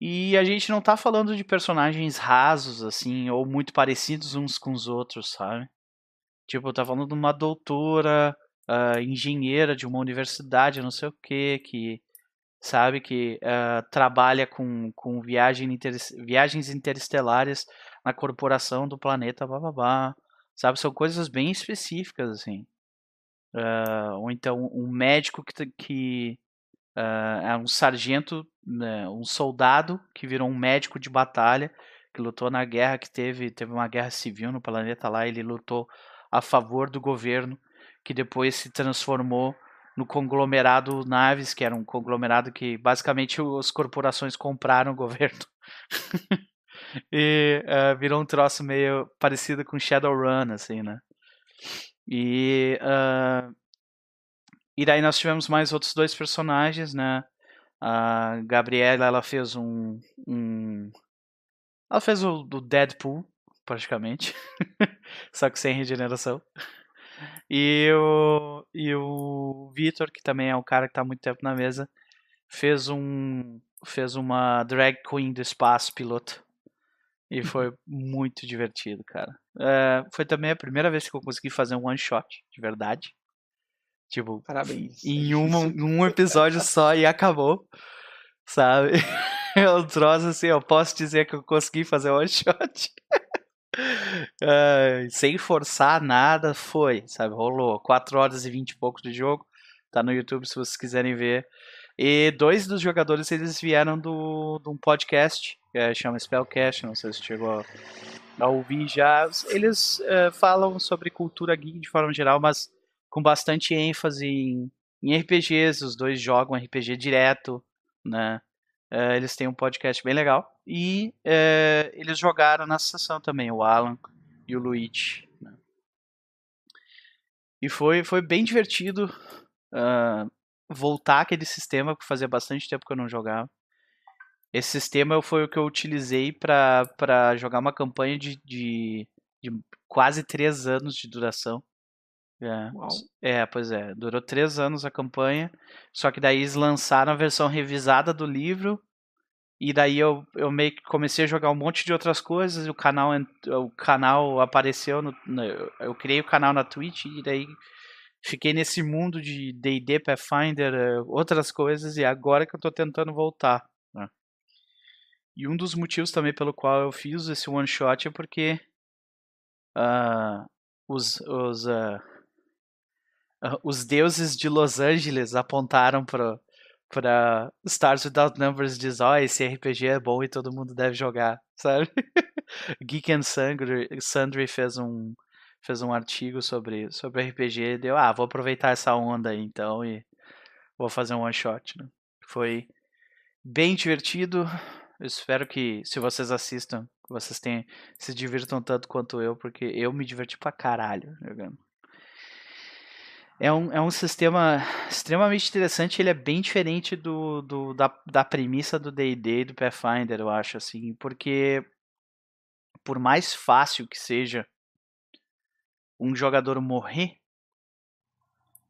E a gente não tá falando de personagens rasos, assim, ou muito parecidos uns com os outros, sabe? Tipo, tá falando de uma doutora, uh, engenheira de uma universidade, não sei o que, que sabe que uh, trabalha com, com viagem inter, viagens interestelares na corporação do planeta, bababá. Sabe, são coisas bem específicas, assim. Uh, ou então um médico que, que uh, é um sargento, né, um soldado que virou um médico de batalha, que lutou na guerra que teve, teve uma guerra civil no planeta lá, ele lutou a favor do governo, que depois se transformou no conglomerado Naves, que era um conglomerado que basicamente as corporações compraram o governo. e uh, virou um troço meio parecido com Shadowrun, assim, né? E uh, e daí nós tivemos mais outros dois personagens, né? A Gabriela, ela fez um. um ela fez o do Deadpool, praticamente. Só que sem regeneração. E o, e o Vitor, que também é um cara que tá há muito tempo na mesa, fez um. fez uma drag queen do espaço piloto. E foi muito divertido, cara. É, foi também a primeira vez que eu consegui fazer um one shot, de verdade. Tipo, Parabéns. em um, um episódio só e acabou. Sabe? Eu trouxe assim, eu posso dizer que eu consegui fazer one shot. Uh, sem forçar nada, foi, sabe? Rolou. 4 horas e 20 e pouco de jogo. Tá no YouTube se vocês quiserem ver. E dois dos jogadores eles vieram do, de um podcast é, chama Spellcast, não sei se chegou a ouvir já. Eles uh, falam sobre cultura geek de forma geral, mas com bastante ênfase em, em RPGs. Os dois jogam RPG direto, né? Uh, eles têm um podcast bem legal. E uh, eles jogaram na sessão também, o Alan e o Luigi. Né? E foi, foi bem divertido uh, voltar aquele sistema, porque fazia bastante tempo que eu não jogava. Esse sistema foi o que eu utilizei para jogar uma campanha de, de, de, quase três anos de duração. É, é, pois é. Durou três anos a campanha. Só que daí eles lançaram a versão revisada do livro. E daí eu, eu meio que comecei a jogar um monte de outras coisas. E o canal, o canal apareceu. No, no, eu criei o canal na Twitch. E daí fiquei nesse mundo de DD, Pathfinder, eh, outras coisas. E agora que eu tô tentando voltar. Né? E um dos motivos também pelo qual eu fiz esse one shot é porque uh, os, os uh, os deuses de Los Angeles apontaram para para Stars Without Numbers diz, ó, oh, esse RPG é bom e todo mundo deve jogar, sabe? Geek and Sundry, Sundry fez um fez um artigo sobre sobre RPG e deu, ah, vou aproveitar essa onda aí então e vou fazer um one shot, né? Foi bem divertido. Eu espero que se vocês assistam, vocês tenham, se divirtam tanto quanto eu, porque eu me diverti pra caralho jogando é um, é um sistema extremamente interessante. Ele é bem diferente do, do da, da premissa do D&D e do Pathfinder, eu acho, assim, porque por mais fácil que seja um jogador morrer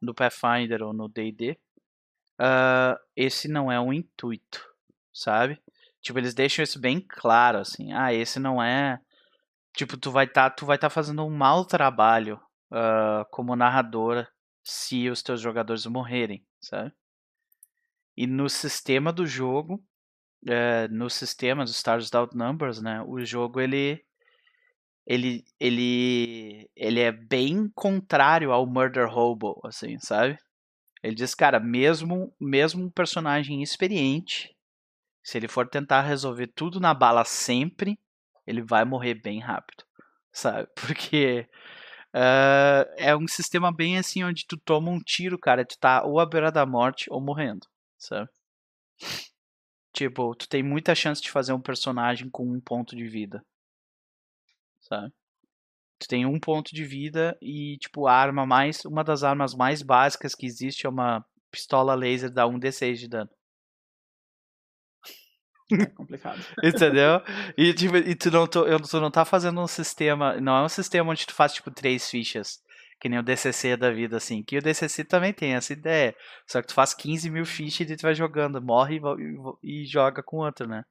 no Pathfinder ou no D&D, uh, ah, esse não é um intuito, sabe? Tipo, eles deixam isso bem claro, assim. Ah, esse não é... Tipo, tu vai estar tá, tu vai tá fazendo um mau trabalho uh, como narradora se os teus jogadores morrerem, sabe? E no sistema do jogo, é, no sistema dos Stars Without Numbers, né, o jogo ele ele ele ele é bem contrário ao Murder Hobo, assim, sabe? Ele diz, cara, mesmo mesmo um personagem experiente, se ele for tentar resolver tudo na bala sempre, ele vai morrer bem rápido, sabe? Porque Uh, é um sistema bem assim, onde tu toma um tiro, cara, tu tá ou à beira da morte ou morrendo, sabe? Tipo, tu tem muita chance de fazer um personagem com um ponto de vida, sabe? Tu tem um ponto de vida e, tipo, a arma mais. Uma das armas mais básicas que existe é uma pistola laser dá 1d6 de dano. É complicado. Entendeu? E, tipo, e tu, não, tu, tu não tá fazendo um sistema. Não é um sistema onde tu faz, tipo, três fichas. Que nem o DCC da vida, assim. Que o DCC também tem essa ideia. Só que tu faz 15 mil fichas e tu vai jogando. Morre e, e, joga com outro, né?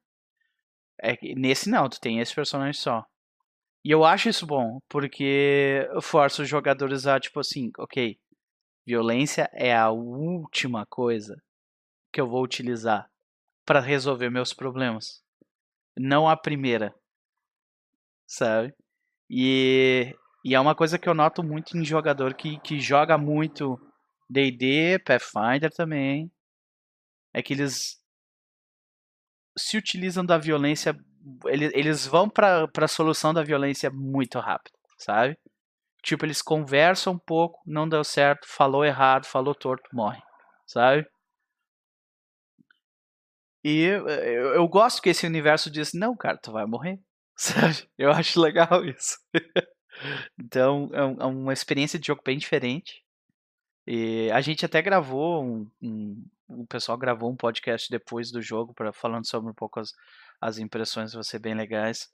É, nesse não, tu tem esse personagem só. E eu acho isso bom, porque força os jogadores a, tipo assim, ok, violência é a última coisa que eu vou utilizar para resolver meus problemas. Não a primeira. Sabe? E, e é uma coisa que eu noto muito em jogador que, que joga muito D&D, Pathfinder também. É que eles se utilizam da violência, eles, eles vão para a solução da violência muito rápido, sabe? Tipo, eles conversam um pouco, não deu certo, falou errado, falou torto, morre, sabe? E eu, eu gosto que esse universo diz, não, cara, tu vai morrer. Sabe? Eu acho legal isso. então, é, um, é, uma experiência de jogo bem diferente. E a gente até gravou um, um o pessoal gravou um podcast depois do jogo para falando sobre um pouco as, as impressões, vão ser bem legais.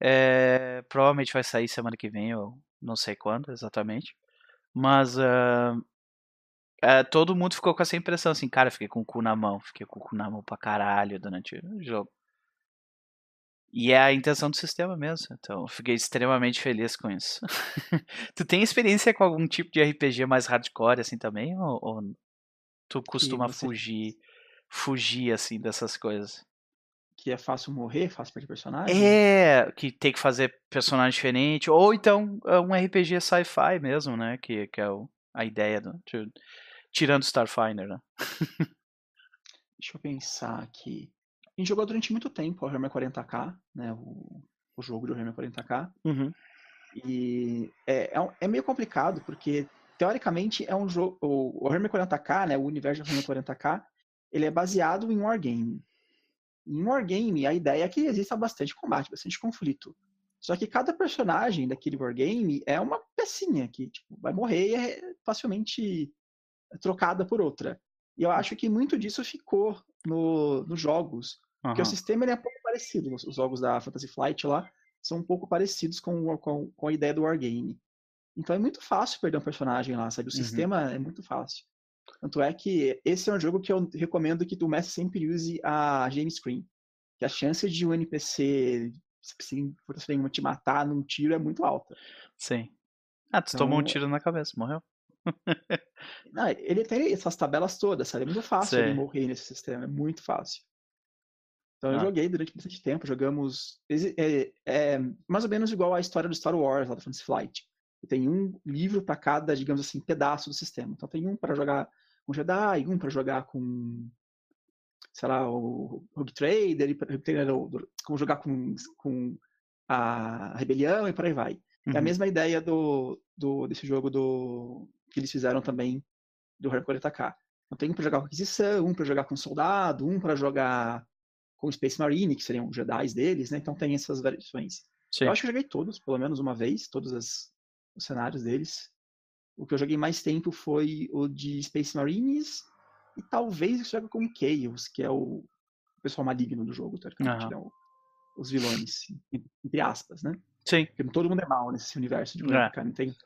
É, provavelmente vai sair semana que vem, eu não sei quando exatamente. Mas uh, é, todo mundo ficou com essa impressão assim, cara, fiquei com o cu na mão, fiquei com o cu na mão pra caralho durante o jogo. E é a intenção do sistema mesmo, então fiquei extremamente feliz com isso. tu tem experiência com algum tipo de RPG mais hardcore assim também? Ou, ou tu costuma você... fugir, fugir assim dessas coisas? que é fácil morrer, fácil perder personagem. É, que tem que fazer personagem diferente. Ou então é um RPG sci-fi mesmo, né? Que, que é o, a ideia do. Tirando Starfinder, né? Deixa eu pensar aqui. A gente jogou durante muito tempo o Warhammer 40k, né? O, o jogo do Warhammer 40k. Uhum. E é, é, é, meio complicado, porque teoricamente é um jogo. O Warhammer 40k, né? O universo do Warhammer 40k, ele é baseado em Wargame. Em Wargame, a ideia é que exista bastante combate, bastante conflito. Só que cada personagem daquele Wargame é uma pecinha que tipo, vai morrer e é facilmente trocada por outra. E eu acho que muito disso ficou no, nos jogos. Uhum. Porque o sistema é um pouco parecido. Os jogos da Fantasy Flight lá são um pouco parecidos com, com, com a ideia do Wargame. Então é muito fácil perder um personagem lá, sabe? O uhum. sistema é muito fácil. Tanto é que esse é um jogo que eu recomendo que o mestre sempre use a game screen. Que a chance de um NPC se te matar num tiro é muito alta. Sim. Ah, tu então, tomou um então tiro na cabeça, morreu. Não, ele tem essas tabelas todas, sabe? É muito fácil ele morrer nesse sistema, é muito fácil. Então eu ah. joguei durante bastante tempo, jogamos. É, é, mais ou menos igual a história do Star Wars, lá do Fantasy Flight. Tem um livro para cada, digamos assim, pedaço do sistema. Então tem um para jogar com Jedi, um para jogar com, sei lá, o Rogue Trader, como jogar com, com a Rebelião e por aí vai. Uhum. É a uhum. mesma ideia do, do, desse jogo do que eles fizeram também do Harry 40k. Então tem um para jogar com Aquisição, um para jogar com Soldado, um para jogar com Space Marine, que seriam os Jedi deles, né? Então tem essas variações. Sim. Eu acho que eu joguei todos, pelo menos uma vez, todos as, os cenários deles. O que eu joguei mais tempo foi o de Space Marines e talvez eu jogue com Chaos, que é o pessoal maligno do jogo, teoricamente, uhum. os vilões, entre aspas, né? Sim. Porque todo mundo é mal nesse universo de jogo, é. cara. Não tem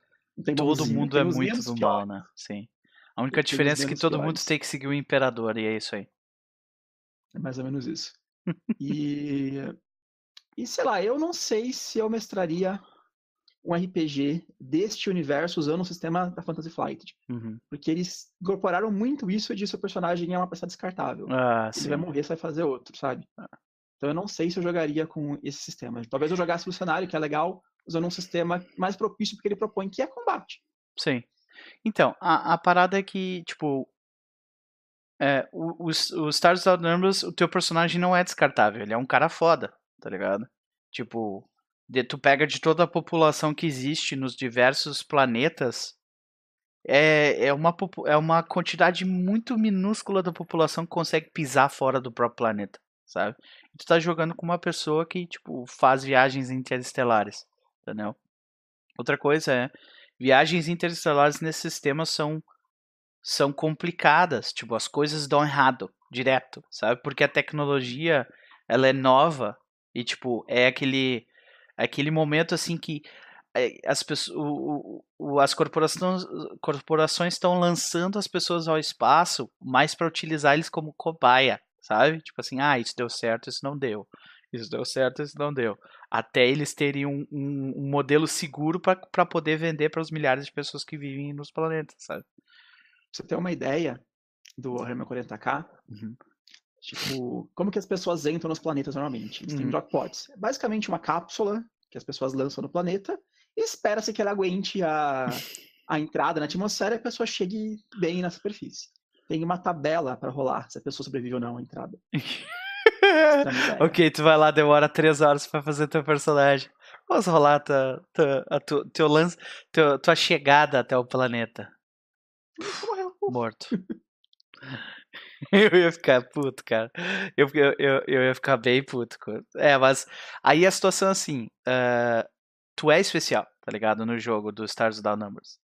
todo mundo é muito do mal, né? Sim. A única diferença é que todo piores. mundo tem que seguir o imperador, e é isso aí. É mais ou menos isso. e, e sei lá, eu não sei se eu mestraria um RPG deste universo usando o sistema da Fantasy Flight. Uhum. Porque eles incorporaram muito isso de seu personagem é uma peça descartável. Ah, se vai morrer, você vai fazer outro, sabe? Então eu não sei se eu jogaria com esse sistema. Talvez eu jogasse o cenário, que é legal, usando um sistema mais propício porque ele propõe, que é combate. Sim. Então, a, a parada é que, tipo, é, o, o, o Stars Without Numbers, o teu personagem não é descartável, ele é um cara foda, tá ligado? Tipo, de, tu pega de toda a população que existe nos diversos planetas, é, é, uma, é uma quantidade muito minúscula da população que consegue pisar fora do próprio planeta, sabe? E tu tá jogando com uma pessoa que, tipo, faz viagens interestelares, entendeu? Outra coisa é, viagens interestelares nesse sistema são, são complicadas, tipo, as coisas dão errado, direto, sabe? Porque a tecnologia, ela é nova e, tipo, é aquele Aquele momento assim que eh, as pessoas, o, o, as corporações corporações estão lançando as pessoas ao espaço mais para utilizar eles como cobaia, sabe? Tipo assim, ah, isso deu certo, isso não deu. Isso deu certo, isso não deu. Até eles terem um, um, um modelo seguro para poder vender para os milhares de pessoas que vivem nos planetas, sabe? Pra você ter uma ideia do Warhammer 40k, uhum. Tipo, como que as pessoas entram nos planetas normalmente? Eles têm uhum. droppods. É basicamente uma cápsula que as pessoas lançam no planeta e espera-se que ela aguente a, a entrada na atmosfera e a pessoa chegue bem na superfície. Tem uma tabela para rolar se a pessoa sobrevive ou não à entrada. ok, tu vai lá, demora três horas para fazer teu personagem. Vamos rolar tua, tua, a tu, teu lance, tua, tua chegada até o planeta. Morto. eu ia ficar puto, cara. Eu, eu, eu, ia ficar bem puto. É, mas aí a situação é assim: uh, tu é especial, tá ligado? No jogo do Stars Without Numbers.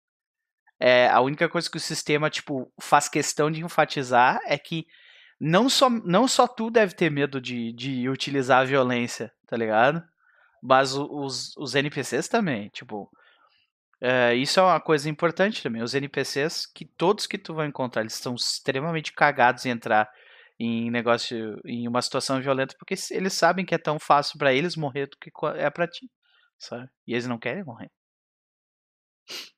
é, a única coisa que o sistema, tipo, faz questão de enfatizar é que não só, não só tu deve ter medo de, de utilizar a violência, tá ligado? Mas os, os NPCs também, tipo. É, isso é uma coisa importante também. Os NPCs, que todos que tu vai encontrar, eles estão extremamente cagados em entrar em negócio, em uma situação violenta, porque eles sabem que é tão fácil para eles morrer do que é para ti, sabe? E eles não querem morrer.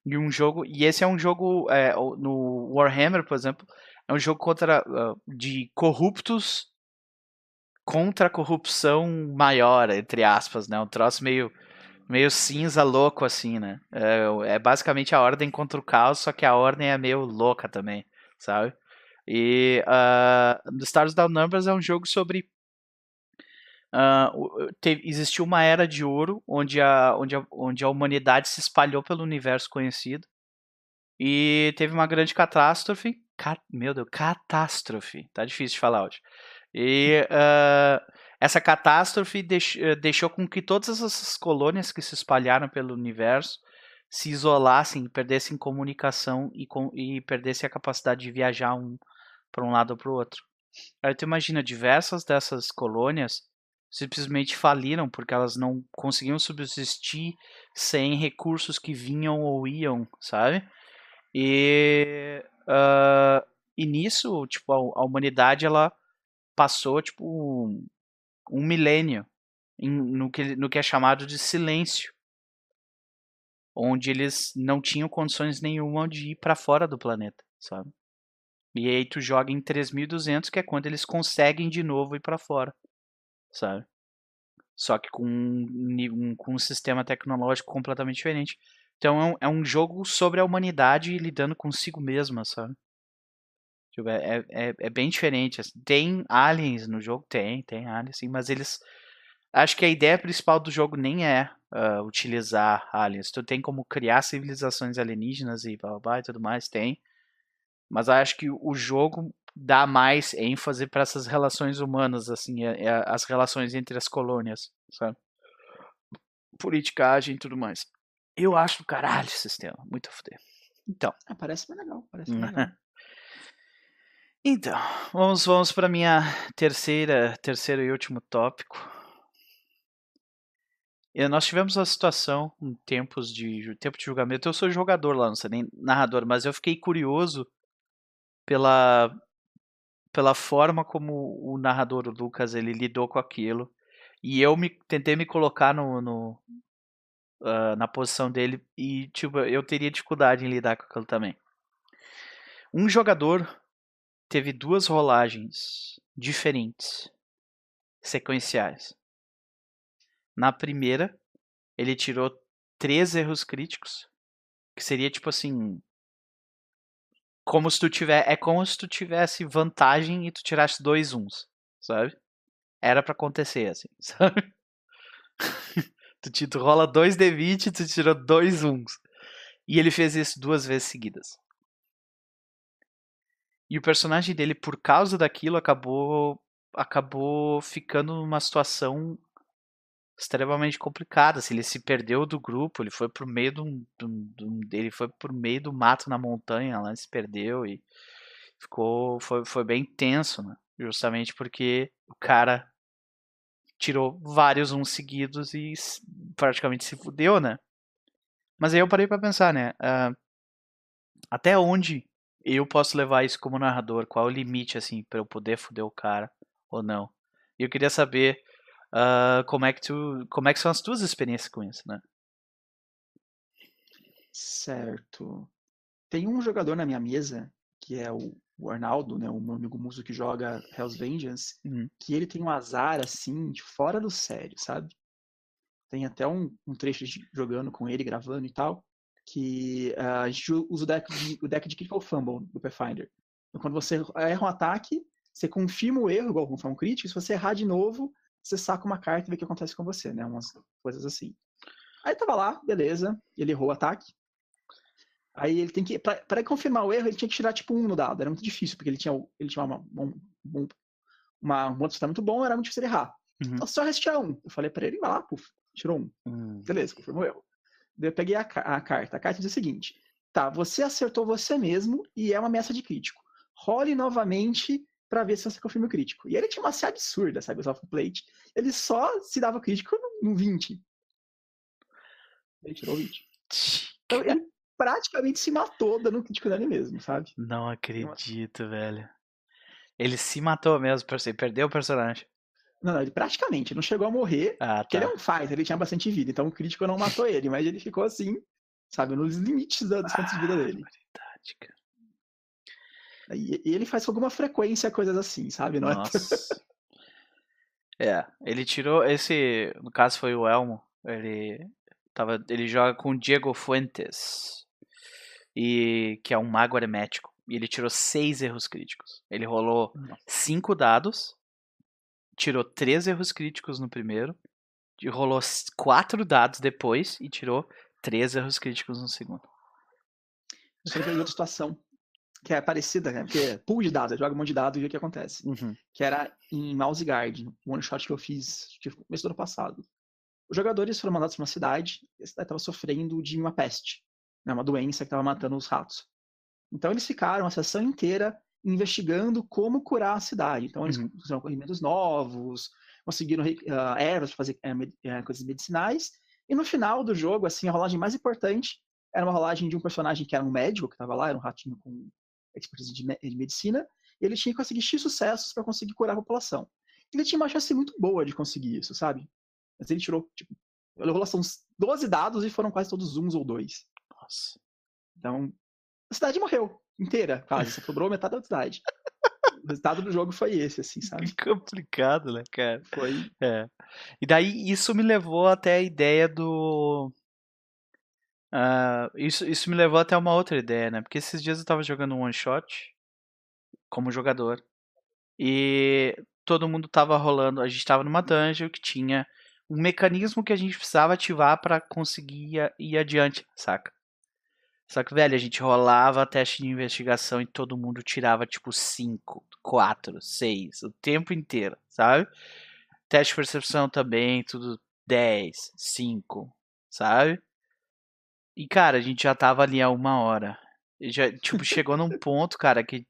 E um jogo, e esse é um jogo é, no Warhammer, por exemplo, é um jogo contra uh, de corruptos contra a corrupção maior, entre aspas, né? Um troço meio meio cinza louco assim, né? É, é basicamente a ordem contra o caos, só que a ordem é meio louca também, sabe? E uh, Stars Down Numbers é um jogo sobre Uh, teve, existiu uma era de ouro onde a, onde, a, onde a humanidade se espalhou pelo universo conhecido e teve uma grande catástrofe. Cat, meu Deus, catástrofe. Tá difícil de falar hoje. E uh, essa catástrofe deix, deixou com que todas essas colônias que se espalharam pelo universo se isolassem, perdessem comunicação e, com, e perdessem a capacidade de viajar um, para um lado ou para o outro. Aí tu imagina, diversas dessas colônias simplesmente faliram porque elas não conseguiam subsistir sem recursos que vinham ou iam, sabe? E, uh, e nisso, tipo, a, a, humanidade ela passou tipo um, um milênio em, no, que, no que é chamado de silêncio, onde eles não tinham condições nenhuma de ir para fora do planeta, sabe? E aí tu joga em 3200, que é quando eles conseguem de novo ir para fora, sabe? Só que com um, com um sistema tecnológico completamente diferente. Então é um, é um jogo sobre a humanidade lidando consigo mesma, sabe? Tipo, é, é, é bem diferente. Assim. Tem aliens no jogo? Tem, tem aliens, sim, mas eles. Acho que a ideia principal do jogo nem é uh, utilizar aliens. Tu tem como criar civilizações alienígenas e blá, blá, blá e tudo mais, tem. Mas acho que o jogo dá mais ênfase para essas relações humanas, assim, é, é as relações entre as colônias, sabe? Politicagem e tudo mais. Eu acho do caralho esse sistema, muito a fuder. Então. Ah, parece bem legal, parece bem legal. Então, vamos, vamos para minha terceira, terceiro e último tópico. E nós tivemos a situação em tempos de tempo de julgamento. Eu sou jogador lá, não sei nem narrador, mas eu fiquei curioso pela pela forma como o narrador o Lucas ele lidou com aquilo e eu me tentei me colocar no, no uh, na posição dele e tipo eu teria dificuldade em lidar com aquilo também um jogador teve duas rolagens diferentes sequenciais na primeira ele tirou três erros críticos que seria tipo assim como se tu tiver, é como se tu tivesse vantagem e tu tirasse dois uns, sabe? Era para acontecer assim, sabe? Tu, te, tu rola dois D20 e tu tirou dois uns. E ele fez isso duas vezes seguidas. E o personagem dele, por causa daquilo, acabou acabou ficando numa situação extremamente complicada. Assim, ele se perdeu do grupo, ele foi pro meio do, do, do, ele foi pro meio do mato na montanha, lá se perdeu e ficou foi, foi bem tenso, né? Justamente porque o cara tirou vários uns seguidos e praticamente se fudeu, né? Mas aí eu parei para pensar, né? Uh, até onde eu posso levar isso como narrador? Qual o limite, assim, para eu poder fuder o cara ou não? E eu queria saber Uh, como é que tu, como é que são as tuas experiências com isso, né? Certo. Tem um jogador na minha mesa que é o, o Arnaldo, né, o meu amigo muso que joga Hell's Vengeance, uhum. que ele tem um azar assim, de fora do sério, sabe? Tem até um, um trecho de jogando com ele, gravando e tal, que uh, a gente usa o deck de, o deck de Critical Fumble do Pathfinder. Então, quando você erra um ataque, você confirma o erro, igual confirma um crítico, se você errar de novo, você saca uma carta e vê o que acontece com você, né? Umas coisas assim. Aí tava lá, beleza, ele errou o ataque. Aí ele tem que. Pra confirmar o erro, ele tinha que tirar tipo um no dado. Era muito difícil, porque ele tinha, ele tinha uma, um, um, uma, um outro muito bom, era muito difícil ele errar. Uhum. Então só resta um. Eu falei pra ele, vai lá, puf, tirou um. Uhum. Beleza, confirmou o erro. Daí eu peguei a, a carta. A carta diz o seguinte: tá, você acertou você mesmo e é uma ameaça de crítico. Role novamente para ver se você confirma o crítico. E ele tinha uma série absurda, sabe, o soft plate. Ele só se dava crítico no 20. Ele tirou 20. Então ele praticamente se matou dando crítico nele mesmo, sabe? Não acredito, velho. Ele se matou mesmo, ele perdeu o personagem. Não, não, ele praticamente não chegou a morrer, ah, porque tá. ele é um fighter, ele tinha bastante vida, então o crítico não matou ele, mas ele ficou assim, sabe, nos limites dos pontos de vida dele. Verdade, cara. E, e ele faz com alguma frequência coisas assim, sabe? Não é Nossa. É, é, ele tirou esse, no caso foi o Elmo, ele tava, ele joga com o Diego Fuentes, e que é um mago hermético. E ele tirou seis erros críticos. Ele rolou Nossa. cinco dados, tirou três erros críticos no primeiro, rolou quatro dados depois e tirou três erros críticos no segundo. Eu sempre outra situação que é parecida, né? Porque pool de dados, eu jogo um monte de dados e vê o que acontece. Uhum. Que era em Mouse Guard, um one shot que eu fiz que começo do ano passado. Os jogadores foram mandados para uma cidade e a cidade estava sofrendo de uma peste, né? uma doença que estava matando os ratos. Então eles ficaram a sessão inteira investigando como curar a cidade. Então eles uhum. fizeram corrimentos novos, conseguiram uh, ervas para fazer uh, coisas medicinais. E no final do jogo, assim, a rolagem mais importante era uma rolagem de um personagem que era um médico que estava lá, era um ratinho com expertise de, de medicina, e ele tinha que conseguir X sucessos para conseguir curar a população. Ele tinha uma chance muito boa de conseguir isso, sabe? Mas ele tirou, tipo, ele rolou uns 12 dados e foram quase todos uns ou dois. Então, a cidade morreu inteira, quase. Só sobrou metade da cidade. o resultado do jogo foi esse, assim, sabe? Que complicado, né, cara? Foi. É. E daí isso me levou até a ideia do. Uh, isso, isso me levou até uma outra ideia, né? Porque esses dias eu tava jogando um one shot como jogador. E todo mundo tava rolando. A gente tava numa dungeon que tinha um mecanismo que a gente precisava ativar para conseguir ir, ir adiante, saca? Só que, velho, a gente rolava teste de investigação e todo mundo tirava tipo 5, 4, 6, o tempo inteiro, sabe? Teste de percepção também, tudo 10, 5, sabe? E, cara, a gente já tava ali há uma hora. E já, tipo, chegou num ponto, cara, que.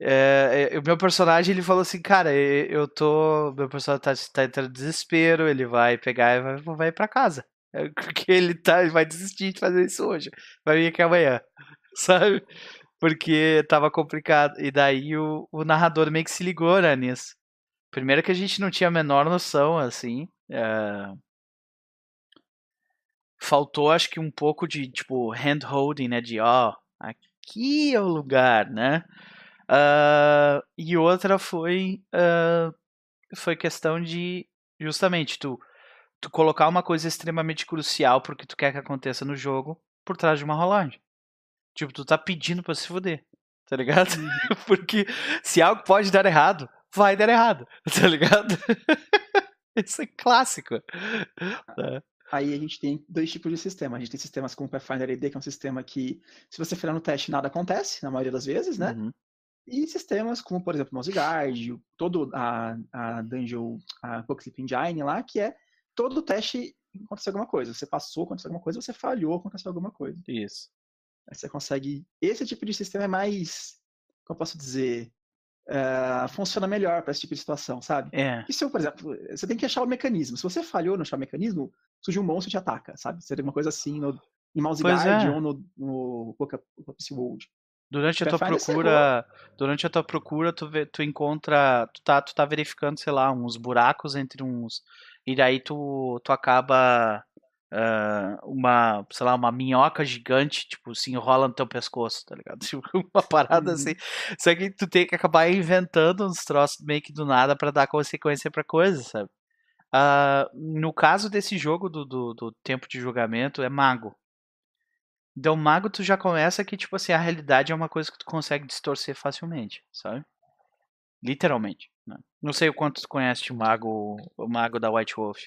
É, o meu personagem, ele falou assim, cara, eu tô. Meu personagem tá, tá entrando em desespero, ele vai pegar e vai, vai pra casa. É, porque ele tá, vai desistir de fazer isso hoje. Vai vir aqui amanhã. Sabe? Porque tava complicado. E daí o, o narrador meio que se ligou, né, nisso. Primeiro que a gente não tinha a menor noção, assim. É... Faltou, acho que um pouco de, tipo, hand-holding, né? De, ó, aqui é o lugar, né? Uh, e outra foi, uh, foi questão de, justamente, tu tu colocar uma coisa extremamente crucial porque tu quer que aconteça no jogo por trás de uma rolagem. Tipo, tu tá pedindo pra se fuder, tá ligado? Uhum. porque se algo pode dar errado, vai dar errado, tá ligado? Isso é clássico. Tá. Aí a gente tem dois tipos de sistema. A gente tem sistemas como o Pathfinder AD, que é um sistema que, se você falhar no teste, nada acontece, na maioria das vezes, né? Uhum. E sistemas como, por exemplo, Mouse Guard, todo a, a Dungeon, a Bookslip Engine lá, que é todo teste aconteceu alguma coisa. Você passou, aconteceu alguma coisa, você falhou, aconteceu alguma coisa. Isso. Aí você consegue. Esse tipo de sistema é mais. Como eu posso dizer? Uh, funciona melhor para esse tipo de situação, sabe? É. E se eu, por exemplo, você tem que achar o mecanismo. Se você falhou no achar o mecanismo, surge um monstro e te ataca, sabe? Seria uma coisa assim no, em Mouse pois Guard é. ou no, no Apocalypse World. Durante a tua procura, durante a tua procura, tu, vê, tu encontra, tu tá, tu tá verificando, sei lá, uns buracos entre uns, e daí tu, tu acaba uh, uma, sei lá, uma minhoca gigante, tipo, se enrola no teu pescoço, tá ligado? Tipo, uma parada uhum. assim. Só que tu tem que acabar inventando uns troços meio que do nada para dar consequência pra coisa, sabe? Uh, no caso desse jogo do, do, do tempo de julgamento, é mago. Então, mago tu já começa que, tipo assim, a realidade é uma coisa que tu consegue distorcer facilmente, sabe? Literalmente. Né? Não sei o quanto tu conhece o mago, o mago da White Wolf.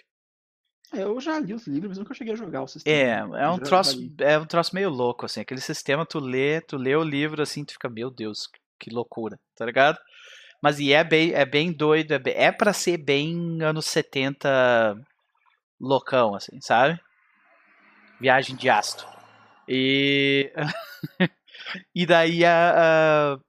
É, eu já li os livros, mas nunca cheguei a jogar o sistema. É, é um troço, é um troço meio louco, assim. Aquele sistema, tu lê, tu lê o livro, assim, tu fica, meu Deus, que loucura, tá ligado? Mas e é bem, é bem doido, é, bem, é pra ser bem anos 70 loucão, assim, sabe? Viagem de astro. E. e daí a. a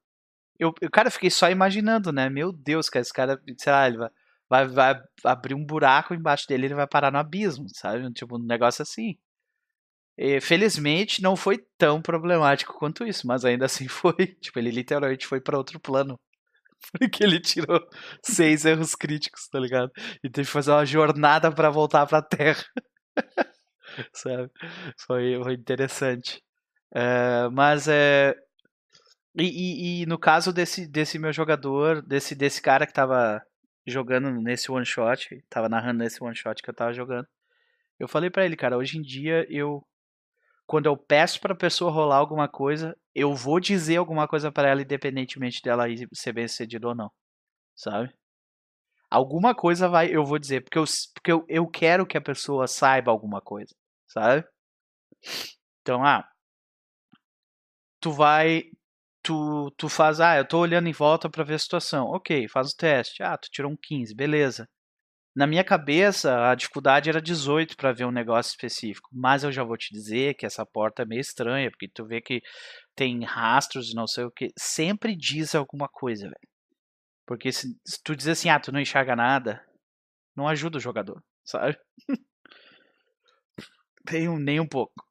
eu, eu, cara, fiquei só imaginando, né? Meu Deus, cara, esse cara, sei lá, ele vai, vai, vai abrir um buraco embaixo dele ele vai parar no abismo, sabe? Tipo, um negócio assim. E, felizmente não foi tão problemático quanto isso, mas ainda assim foi. Tipo, ele literalmente foi para outro plano. Porque ele tirou seis erros críticos, tá ligado? E teve que fazer uma jornada para voltar pra Terra. Sabe? Foi, foi interessante. Uh, mas é. E, e, e, no caso desse, desse meu jogador, desse, desse cara que tava jogando nesse one shot, tava narrando nesse one shot que eu tava jogando, eu falei para ele, cara, hoje em dia eu quando eu peço para a pessoa rolar alguma coisa, eu vou dizer alguma coisa para ela independentemente dela ser bem sucedido ou não, sabe? Alguma coisa vai, eu vou dizer, porque eu, porque eu, eu quero que a pessoa saiba alguma coisa, sabe? Então, ah, tu vai, tu, tu faz, ah, eu tô olhando em volta para ver a situação, ok, faz o teste, ah, tu tirou um 15, beleza. Na minha cabeça, a dificuldade era 18 para ver um negócio específico. Mas eu já vou te dizer que essa porta é meio estranha, porque tu vê que tem rastros e não sei o que. Sempre diz alguma coisa, velho. Porque se, se, tu diz assim, ah, tu não enxerga nada, não ajuda o jogador, sabe? nem, um, nem um pouco.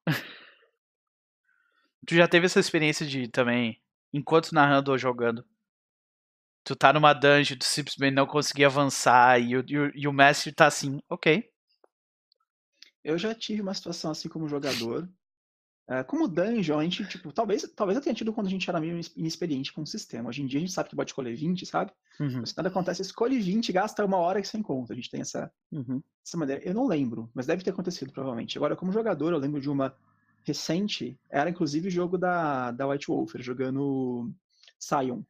tu já teve essa experiência de também, enquanto narrando ou jogando, tu tá numa dungeon, tu simplesmente não conseguir avançar e o, e o, e o mestre tá assim, ok. Eu já tive uma situação assim como jogador. É, como dungeon, a gente, tipo, talvez, talvez eu tenha tido quando a gente era meio inexperiente com o sistema. Hoje em dia a gente sabe que pode escolher 20, sabe? Uhum. Se nada acontece, escolhe 20 gasta uma hora que você encontra. A gente tem essa, uhum. essa maneira. Eu não lembro, mas deve ter acontecido provavelmente. Agora, como jogador, eu lembro de uma recente, era inclusive o jogo da, da White Wolf, jogando Sion.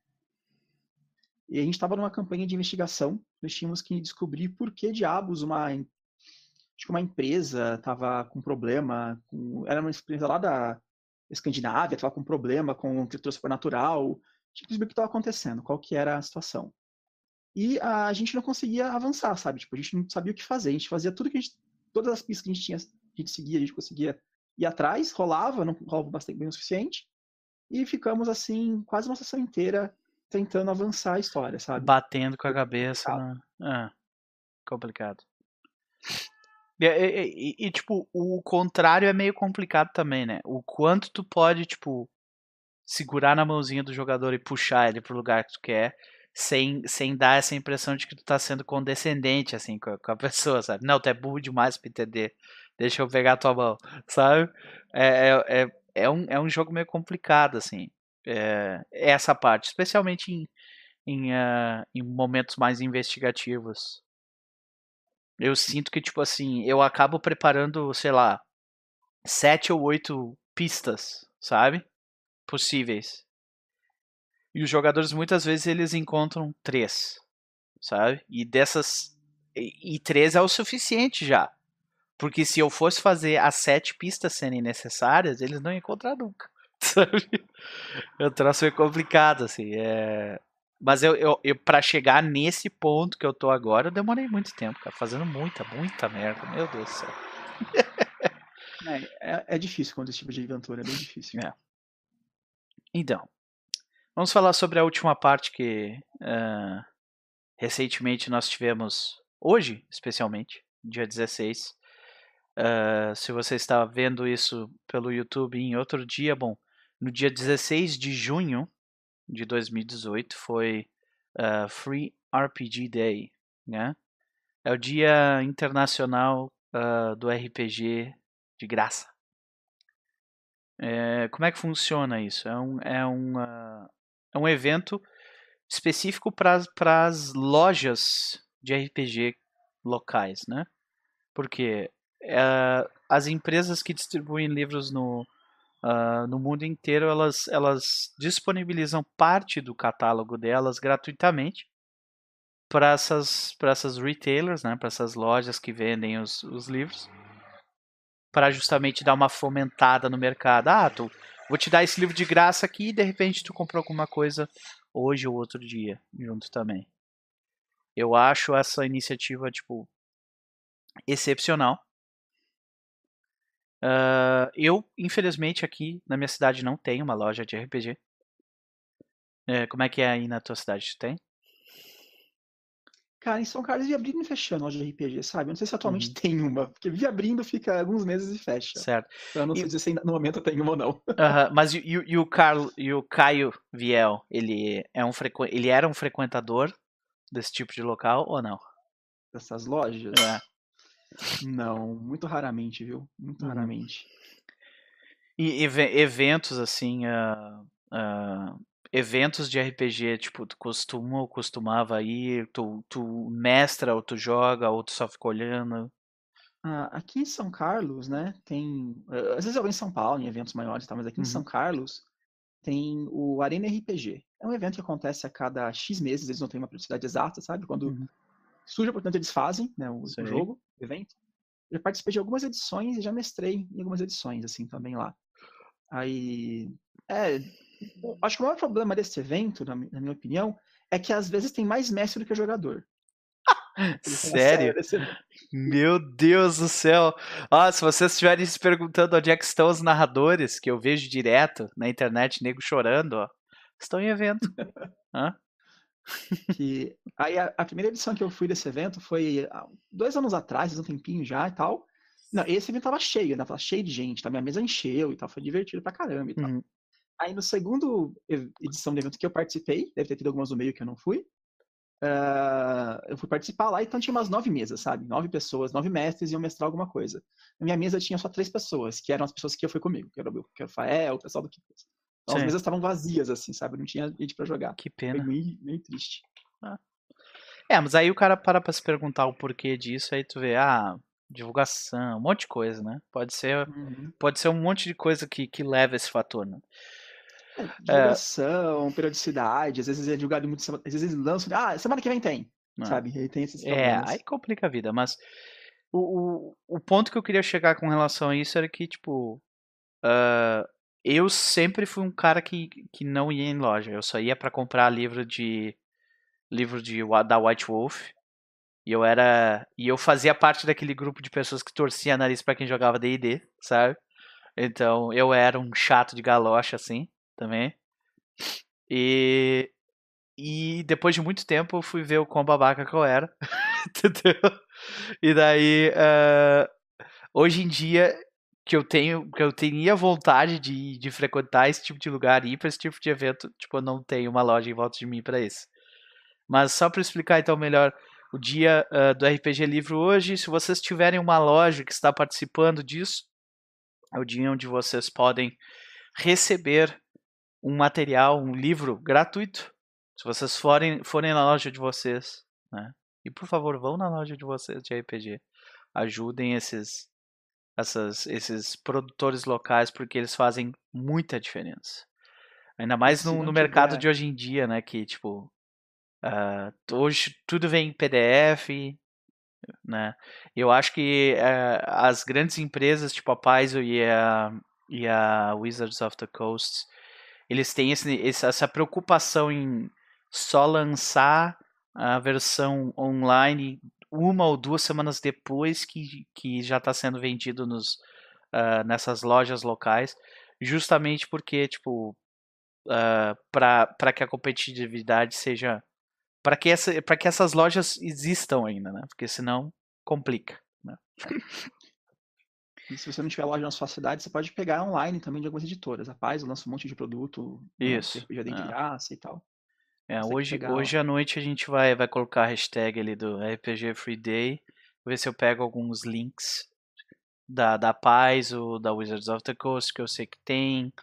E a gente estava numa campanha de investigação, nós tínhamos que descobrir por que diabos uma, acho que uma empresa estava com problema, com, era uma empresa lá da Escandinávia, estava com problema com criatura supernatural, tinha que descobrir o que estava acontecendo, qual que era a situação. E a gente não conseguia avançar, sabe? Tipo, a gente não sabia o que fazer, a gente fazia tudo que a gente, todas as pistas que a gente tinha, a gente seguia, a gente conseguia ir atrás, rolava, não rolava bastante bem o suficiente, e ficamos assim, quase uma sessão inteira tentando avançar a história, sabe? Batendo com a cabeça. Né? Ah, complicado. E, e, e, e, tipo, o contrário é meio complicado também, né? O quanto tu pode, tipo, segurar na mãozinha do jogador e puxar ele pro lugar que tu quer, sem, sem dar essa impressão de que tu tá sendo condescendente, assim, com a, com a pessoa, sabe? Não, tu é burro demais pra entender. Deixa eu pegar tua mão, sabe? É, é, é, é, um, é um jogo meio complicado, assim é, essa parte, especialmente em, em, uh, em momentos mais investigativos. Eu sinto que, tipo assim, eu acabo preparando, sei lá, sete ou oito pistas, sabe? Possíveis. E os jogadores muitas vezes eles encontram três, sabe? E dessas. E, e três é o suficiente já. Porque se eu fosse fazer as sete pistas serem necessárias, eles não iam encontrar nunca. sabe? O troço é complicado, assim. É... Mas eu, eu, eu para chegar nesse ponto que eu tô agora, eu demorei muito tempo, cara. Fazendo muita, muita merda. Meu Deus do céu. É, é, é difícil quando esse tipo de aventura, é bem difícil. É. Então, vamos falar sobre a última parte que uh, recentemente nós tivemos, hoje especialmente, dia 16. Uh, se você está vendo isso pelo YouTube em outro dia, bom, no dia 16 de junho de 2018 foi uh, Free RPG Day, né? É o Dia Internacional uh, do RPG de graça. É, como é que funciona isso? É um, é um, uh, é um evento específico para as lojas de RPG locais, né? Porque uh, as empresas que distribuem livros no, Uh, no mundo inteiro elas, elas disponibilizam parte do catálogo delas gratuitamente para essas, essas retailers, né, para essas lojas que vendem os, os livros, para justamente dar uma fomentada no mercado. Ah, tu, vou te dar esse livro de graça aqui e de repente tu comprou alguma coisa hoje ou outro dia junto também. Eu acho essa iniciativa tipo excepcional Uh, eu, infelizmente, aqui na minha cidade não tenho uma loja de RPG. É, como é que é aí na tua cidade? Tem? Cara, em São Carlos vive abrindo e fechando loja de RPG, sabe? Eu não sei se atualmente uhum. tem uma, porque vive abrindo, fica alguns meses e fecha. Certo. Então eu não e... sei dizer se no momento tem uma ou não. Uhum. Mas e, e, o Carlo, e o Caio Viel, ele, é um frequ... ele era um frequentador desse tipo de local ou não? Dessas lojas? É. Não, muito raramente, viu? Muito uhum. raramente. E eventos, assim, uh, uh, eventos de RPG, tipo, tu costuma ou costumava ir, tu, tu mestra ou tu joga ou tu só fica olhando? Ah, aqui em São Carlos, né, tem... Às vezes eu vou em São Paulo, em eventos maiores, tá? mas aqui uhum. em São Carlos tem o Arena RPG. É um evento que acontece a cada X meses, eles não têm uma periodicidade exata, sabe? Quando uhum surge a oportunidade, eles fazem né, o, o jogo, o evento. Eu participei de algumas edições e já mestrei em algumas edições, assim, também lá. Aí, é, acho que o maior problema desse evento, na, na minha opinião, é que às vezes tem mais mestre do que jogador. Sério? Meu Deus do céu! Ah, se vocês estiverem se perguntando onde é que estão os narradores, que eu vejo direto na internet, nego chorando, ó, estão em evento. Hã? Que aí a, a, primeira edição que eu fui desse evento foi dois anos atrás, um tempinho já e tal. Não, esse evento tava cheio, né? Tava cheio de gente, tá? minha mesa encheu e tal, foi divertido pra caramba e tal. Uhum. Aí no segundo edição do evento que eu participei, deve ter tido algumas no meio que eu não fui, uh, eu fui participar lá, então tinha umas nove mesas, sabe? Nove pessoas, nove mestres iam mestrar alguma coisa. Na minha mesa tinha só três pessoas, que eram as pessoas que eu fui comigo, que era o, que Fael, o pessoal do Kipas. Então, as mesas estavam vazias, assim, sabe? Não tinha gente para jogar. Que pena. Foi meio, meio triste. Ah. É, mas aí o cara para pra se perguntar o porquê disso, aí tu vê, ah, divulgação, um monte de coisa, né? Pode ser, uhum. pode ser um monte de coisa que, que leva esse fator, né? É, divulgação, é... periodicidade, às vezes é divulgado muito, às vezes eles lançam, ah, semana que vem tem, ah. sabe? Aí tem esses é, problemas. É, aí complica a vida, mas o, o, o ponto que eu queria chegar com relação a isso era que, tipo, uh, eu sempre fui um cara que, que não ia em loja. Eu só ia para comprar livro de livro de da White Wolf. E eu era e eu fazia parte daquele grupo de pessoas que torcia nariz para quem jogava D&D, sabe? Então, eu era um chato de galocha assim, também. E e depois de muito tempo eu fui ver o quão babaca que eu era. Entendeu? E daí, uh, hoje em dia, que eu tenho, que eu teria vontade de, de frequentar esse tipo de lugar e ir para esse tipo de evento, tipo, eu não tenho uma loja em volta de mim para isso. Mas só para explicar então melhor o dia uh, do RPG Livro hoje, se vocês tiverem uma loja que está participando disso, é o dia onde vocês podem receber um material, um livro gratuito. Se vocês forem, forem na loja de vocês, né? E por favor, vão na loja de vocês de RPG. Ajudem esses essas, esses produtores locais porque eles fazem muita diferença. Ainda mais no, no mercado de hoje em dia, né? Que, tipo, uh, hoje tudo vem em PDF, né? Eu acho que uh, as grandes empresas, tipo a Paizo e a, e a Wizards of the Coast, eles têm esse, essa preocupação em só lançar a versão online uma ou duas semanas depois que, que já está sendo vendido nos, uh, nessas lojas locais, justamente porque, tipo, uh, ah, para que a competitividade seja. para que, essa, que essas lojas existam ainda, né? Porque senão complica. Né? E se você não tiver loja na sua cidade, você pode pegar online também de algumas editoras. A Paz lança um monte de produto. Né, Isso. Já tem de é. graça e tal. É, hoje, hoje à noite a gente vai, vai colocar a hashtag ali do RPG Free Day. Vou ver se eu pego alguns links da, da Paz ou da Wizards of the Coast, que eu sei que tem.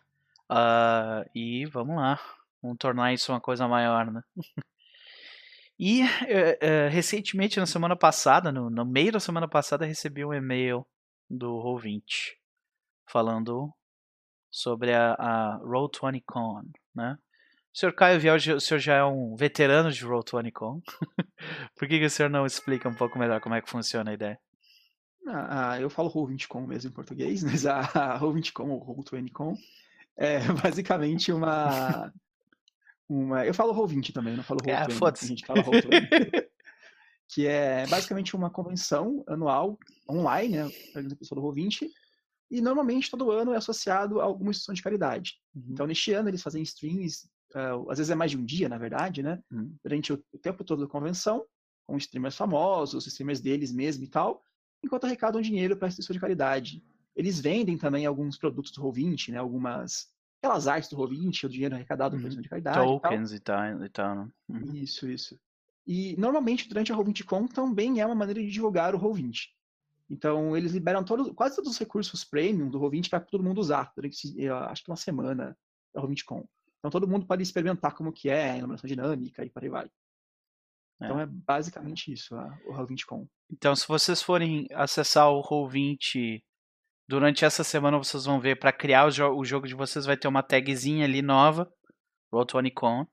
Uh, e vamos lá. Vamos tornar isso uma coisa maior, né? e uh, uh, recentemente, na semana passada, no, no meio da semana passada, recebi um e-mail do Roll20 falando sobre a, a Roll20Con, né? O senhor Caio Viel, o senhor já é um veterano de Roll20 Con. Por que, que o senhor não explica um pouco melhor como é que funciona a ideia? Ah, eu falo Roll20Con mesmo em português, mas a, a Roll20Con ou Roll20Con é basicamente uma... uma eu falo Roll20 também, não falo Roll20. Ah, foda-se. A gente fala Roll20. que é basicamente uma convenção anual online, né, pessoa do Roll20, e normalmente todo ano é associado a alguma instituição de caridade. Uhum. Então, neste ano, eles fazem streams, uh, às vezes é mais de um dia, na verdade, né? Uhum. Durante o, o, tempo todo da convenção, com streamers famosos, streamers deles mesmo e tal, enquanto arrecadam dinheiro para a instituição de caridade. Eles vendem também alguns produtos do Roll20, né? Algumas aquelas artes do Roll20, o dinheiro arrecadado uhum. para de caridade. Tokens e tal. E tal né? uhum. Isso, isso. E normalmente durante a Roll20Con também é uma maneira de divulgar o Roll20. Então eles liberam todo, quase todos os recursos premium do Roll20 para todo mundo usar durante acho que uma semana da Roll20Con. Então todo mundo pode experimentar como que é a iluminação dinâmica e para aí vai. Então é, é basicamente isso, a, o Roll20Con. Então se vocês forem acessar o Roll20 Durante essa semana vocês vão ver, para criar o, jo o, jogo de vocês vai ter uma tagzinha ali nova, Roll20Con.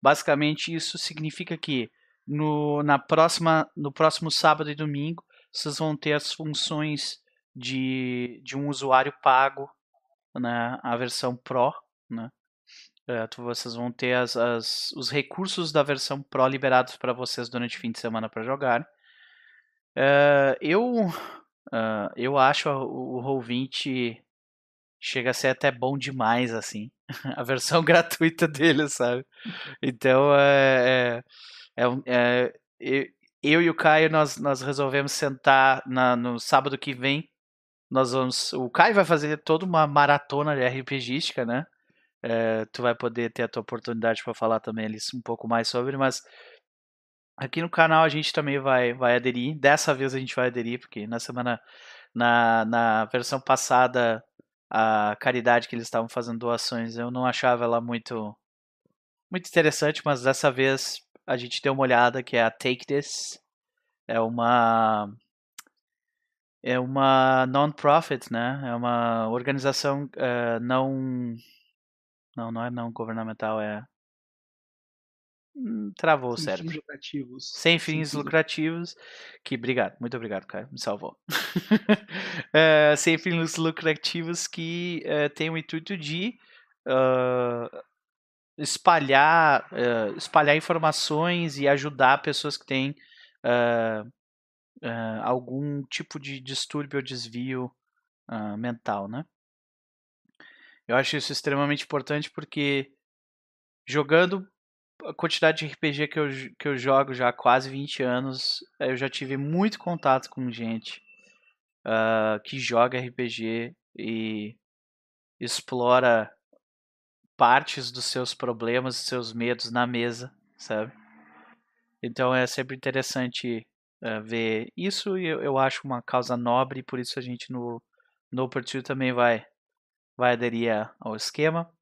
Basicamente isso significa que no, na próxima, no próximo sábado e domingo vocês vão ter as funções de, de um usuário pago, né, a versão Pro, né? Vocês vão ter as, as, os recursos da versão Pro liberados para vocês durante o fim de semana para jogar. É, eu Uh, eu acho o Roll20 chega a ser até bom demais, assim. a versão gratuita dele, sabe? Então, é, é, é, é, eu e o Caio, nós, nós resolvemos sentar na, no sábado que vem. Nós vamos, o Caio vai fazer toda uma maratona de RPGística, né? É, tu vai poder ter a tua oportunidade para falar também ali um pouco mais sobre, mas Aqui no canal a gente também vai, vai aderir. Dessa vez a gente vai aderir, porque na semana, na, na versão passada, a caridade que eles estavam fazendo doações, eu não achava ela muito, muito interessante, mas dessa vez a gente deu uma olhada, que é a Take This. É uma é uma non-profit, né? É uma organização uh, não não não é não governamental, é Hum, travou Sem o cérebro. Fins lucrativos. Sem fins lucrativos. Que obrigado, muito obrigado, cara, me salvou. uh, sem fins lucrativos que uh, tem o intuito de uh, espalhar, espalhar informações e ajudar pessoas que têm algum tipo de distúrbio ou desvio mental, né? Eu acho isso extremamente importante porque jogando a quantidade de RPG que eu, que eu jogo já há quase 20 anos, eu já tive muito contato com gente uh, que joga RPG e explora partes dos seus problemas, dos seus medos na mesa, sabe? Então é sempre interessante uh, ver isso e eu, eu, acho uma causa nobre, por isso a gente no, no Opportunity também vai, vai aderir ao esquema.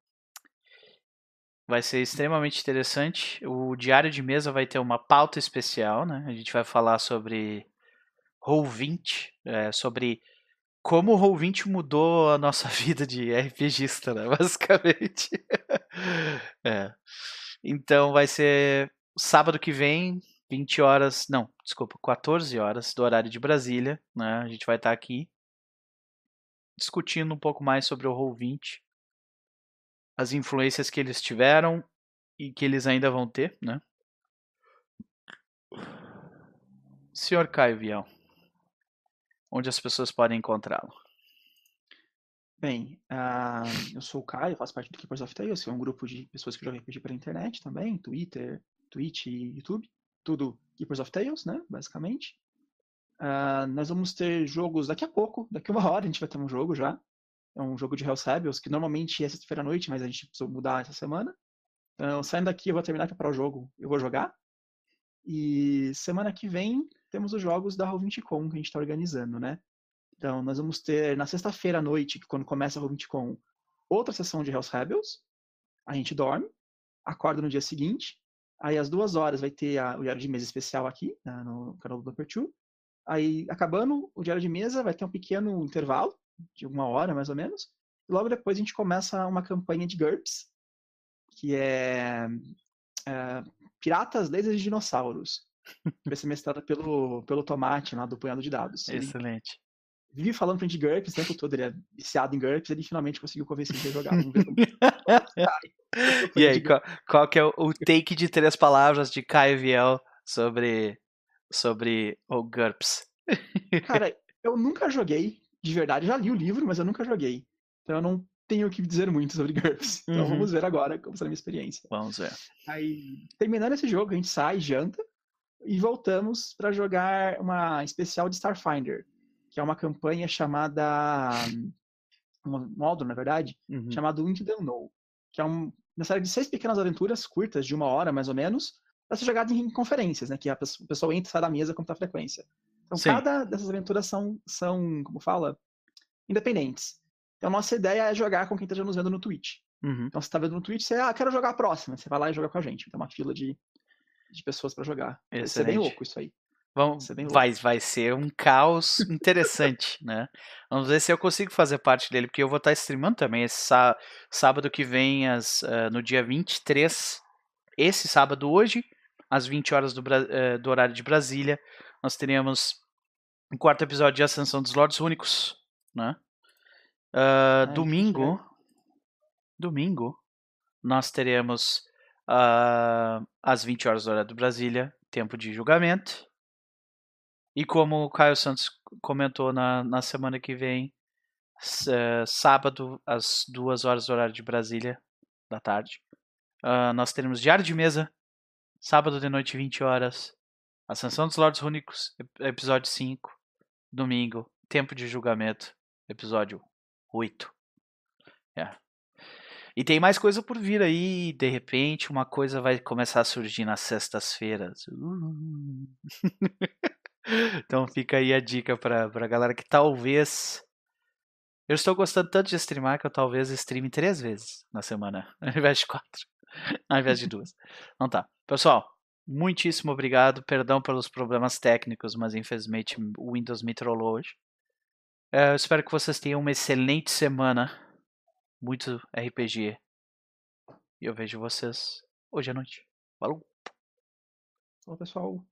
Vai ser extremamente interessante. O diário de mesa vai ter uma pauta especial, né? A gente vai falar sobre Roll20, é, sobre como o Roll20 mudou a nossa vida de RPGista, né? Basicamente. é. Então vai ser sábado que vem, 20 horas, não, desculpa, 14 horas do horário de Brasília, né? A gente vai estar aqui discutindo um pouco mais sobre o Roll20 as influências que eles tiveram e que eles ainda vão ter, né? Senhor Caio Vial, onde as pessoas podem encontrá-lo? Bem, uh, eu sou o Caio, faço parte do Keepers of Tales, que é um grupo de pessoas que jogam RPG pela internet também, Twitter, Twitch e YouTube. Tudo Keepers of Tales, né, basicamente. Uh, nós vamos ter jogos daqui a pouco, daqui a uma hora a gente vai ter um jogo já. É um jogo de Hell's Rebels, que normalmente é sexta-feira à noite, mas a gente precisou mudar essa semana. Então, saindo daqui, eu vou terminar de preparar o jogo, eu vou jogar. E semana que vem temos os jogos da Roll20Con que a gente está organizando, né? Então, nós vamos ter na sexta-feira à noite, quando começa a Roll20Con, outra sessão de Hell's Rebels. A gente dorme, acorda no dia seguinte. Aí, às duas horas, vai ter a, o diário de mesa especial aqui, no canal do Upper Two. Aí, acabando o diário de mesa, vai ter um pequeno intervalo de uma hora mais ou menos. E logo depois a gente começa uma campanha de GURPS, que é, é Piratas, Lasers e Dinossauros. Vai ser mestrada pelo, pelo Tomate, lá do Punhado de Dados. Excelente. Ele vive falando pra gente de GURPS o tempo todo, ele é viciado em GURPS, ele finalmente conseguiu convencer a gente a jogar. e aí, qual, qual, que é o, o take de três palavras de Caio Viel sobre, sobre o GURPS? Cara, eu nunca joguei, de verdade, já li o livro, mas eu nunca joguei. Então eu não tenho o que dizer muito sobre GURPS. Então Uhum. vamos ver agora como será a minha experiência. Vamos ver. Aí, terminando esse jogo, a gente sai, janta e voltamos para jogar uma especial de Starfinder, que é uma campanha chamada. Um módulo, na verdade, Uhum. chamado Into the Unknown, que é um- uma série de seis pequenas aventuras curtas, de uma hora mais ou menos, para ser jogada em conferências, né? Que a pessoa, o pessoal entra e sai da mesa com muita frequência. Então, Sim. cada dessas aventuras são, são, como fala, independentes. Então, nossa ideia é jogar com quem esteja nos vendo no Twitch. Uhum. Então, você tá vendo no Twitch, você, ah, quero jogar a próxima. Você vai lá e joga com a gente. Tem uma fila de, de pessoas para jogar. Vai ser bem Excelente. louco isso aí. Vamos, é vai, vai ser um caos interessante, né? Vamos ver se eu consigo fazer parte dele, porque eu vou estar streamando também esse sá- sábado que vem, às, ah, no dia 23, esse sábado hoje, às 20 horas do, eh, do horário de Brasília, nós teremos o quarto episódio de Ascensão dos Lordes Únicos, né? Ai, que domingo, domingo, nós teremos ah, às 20 horas do horário de Brasília, tempo de julgamento. E como o Caio Santos comentou na, na semana que vem, eh, sábado, às 2 horas do horário de Brasília, da tarde, ah, nós teremos Diário de Mesa, sábado de noite, 20 horas, Ascensão dos Lordes Únicos, ep- episódio 5, domingo, Tempo de Julgamento, episódio 8. É. E tem mais coisa por vir aí, de repente uma coisa vai começar a surgir nas sextas-feiras. Uh. então fica aí a dica pra, pra galera que talvez. Eu estou gostando tanto de streamar que eu talvez streame três vezes na semana, ao invés de quatro, ao invés de duas. Então tá. Pessoal, muitíssimo obrigado. Perdão pelos problemas técnicos, mas infelizmente o Windows me trollou hoje. É, eu espero que vocês tenham uma excelente semana. Muito RPG. E eu vejo vocês hoje à noite. Falou! Falou, pessoal.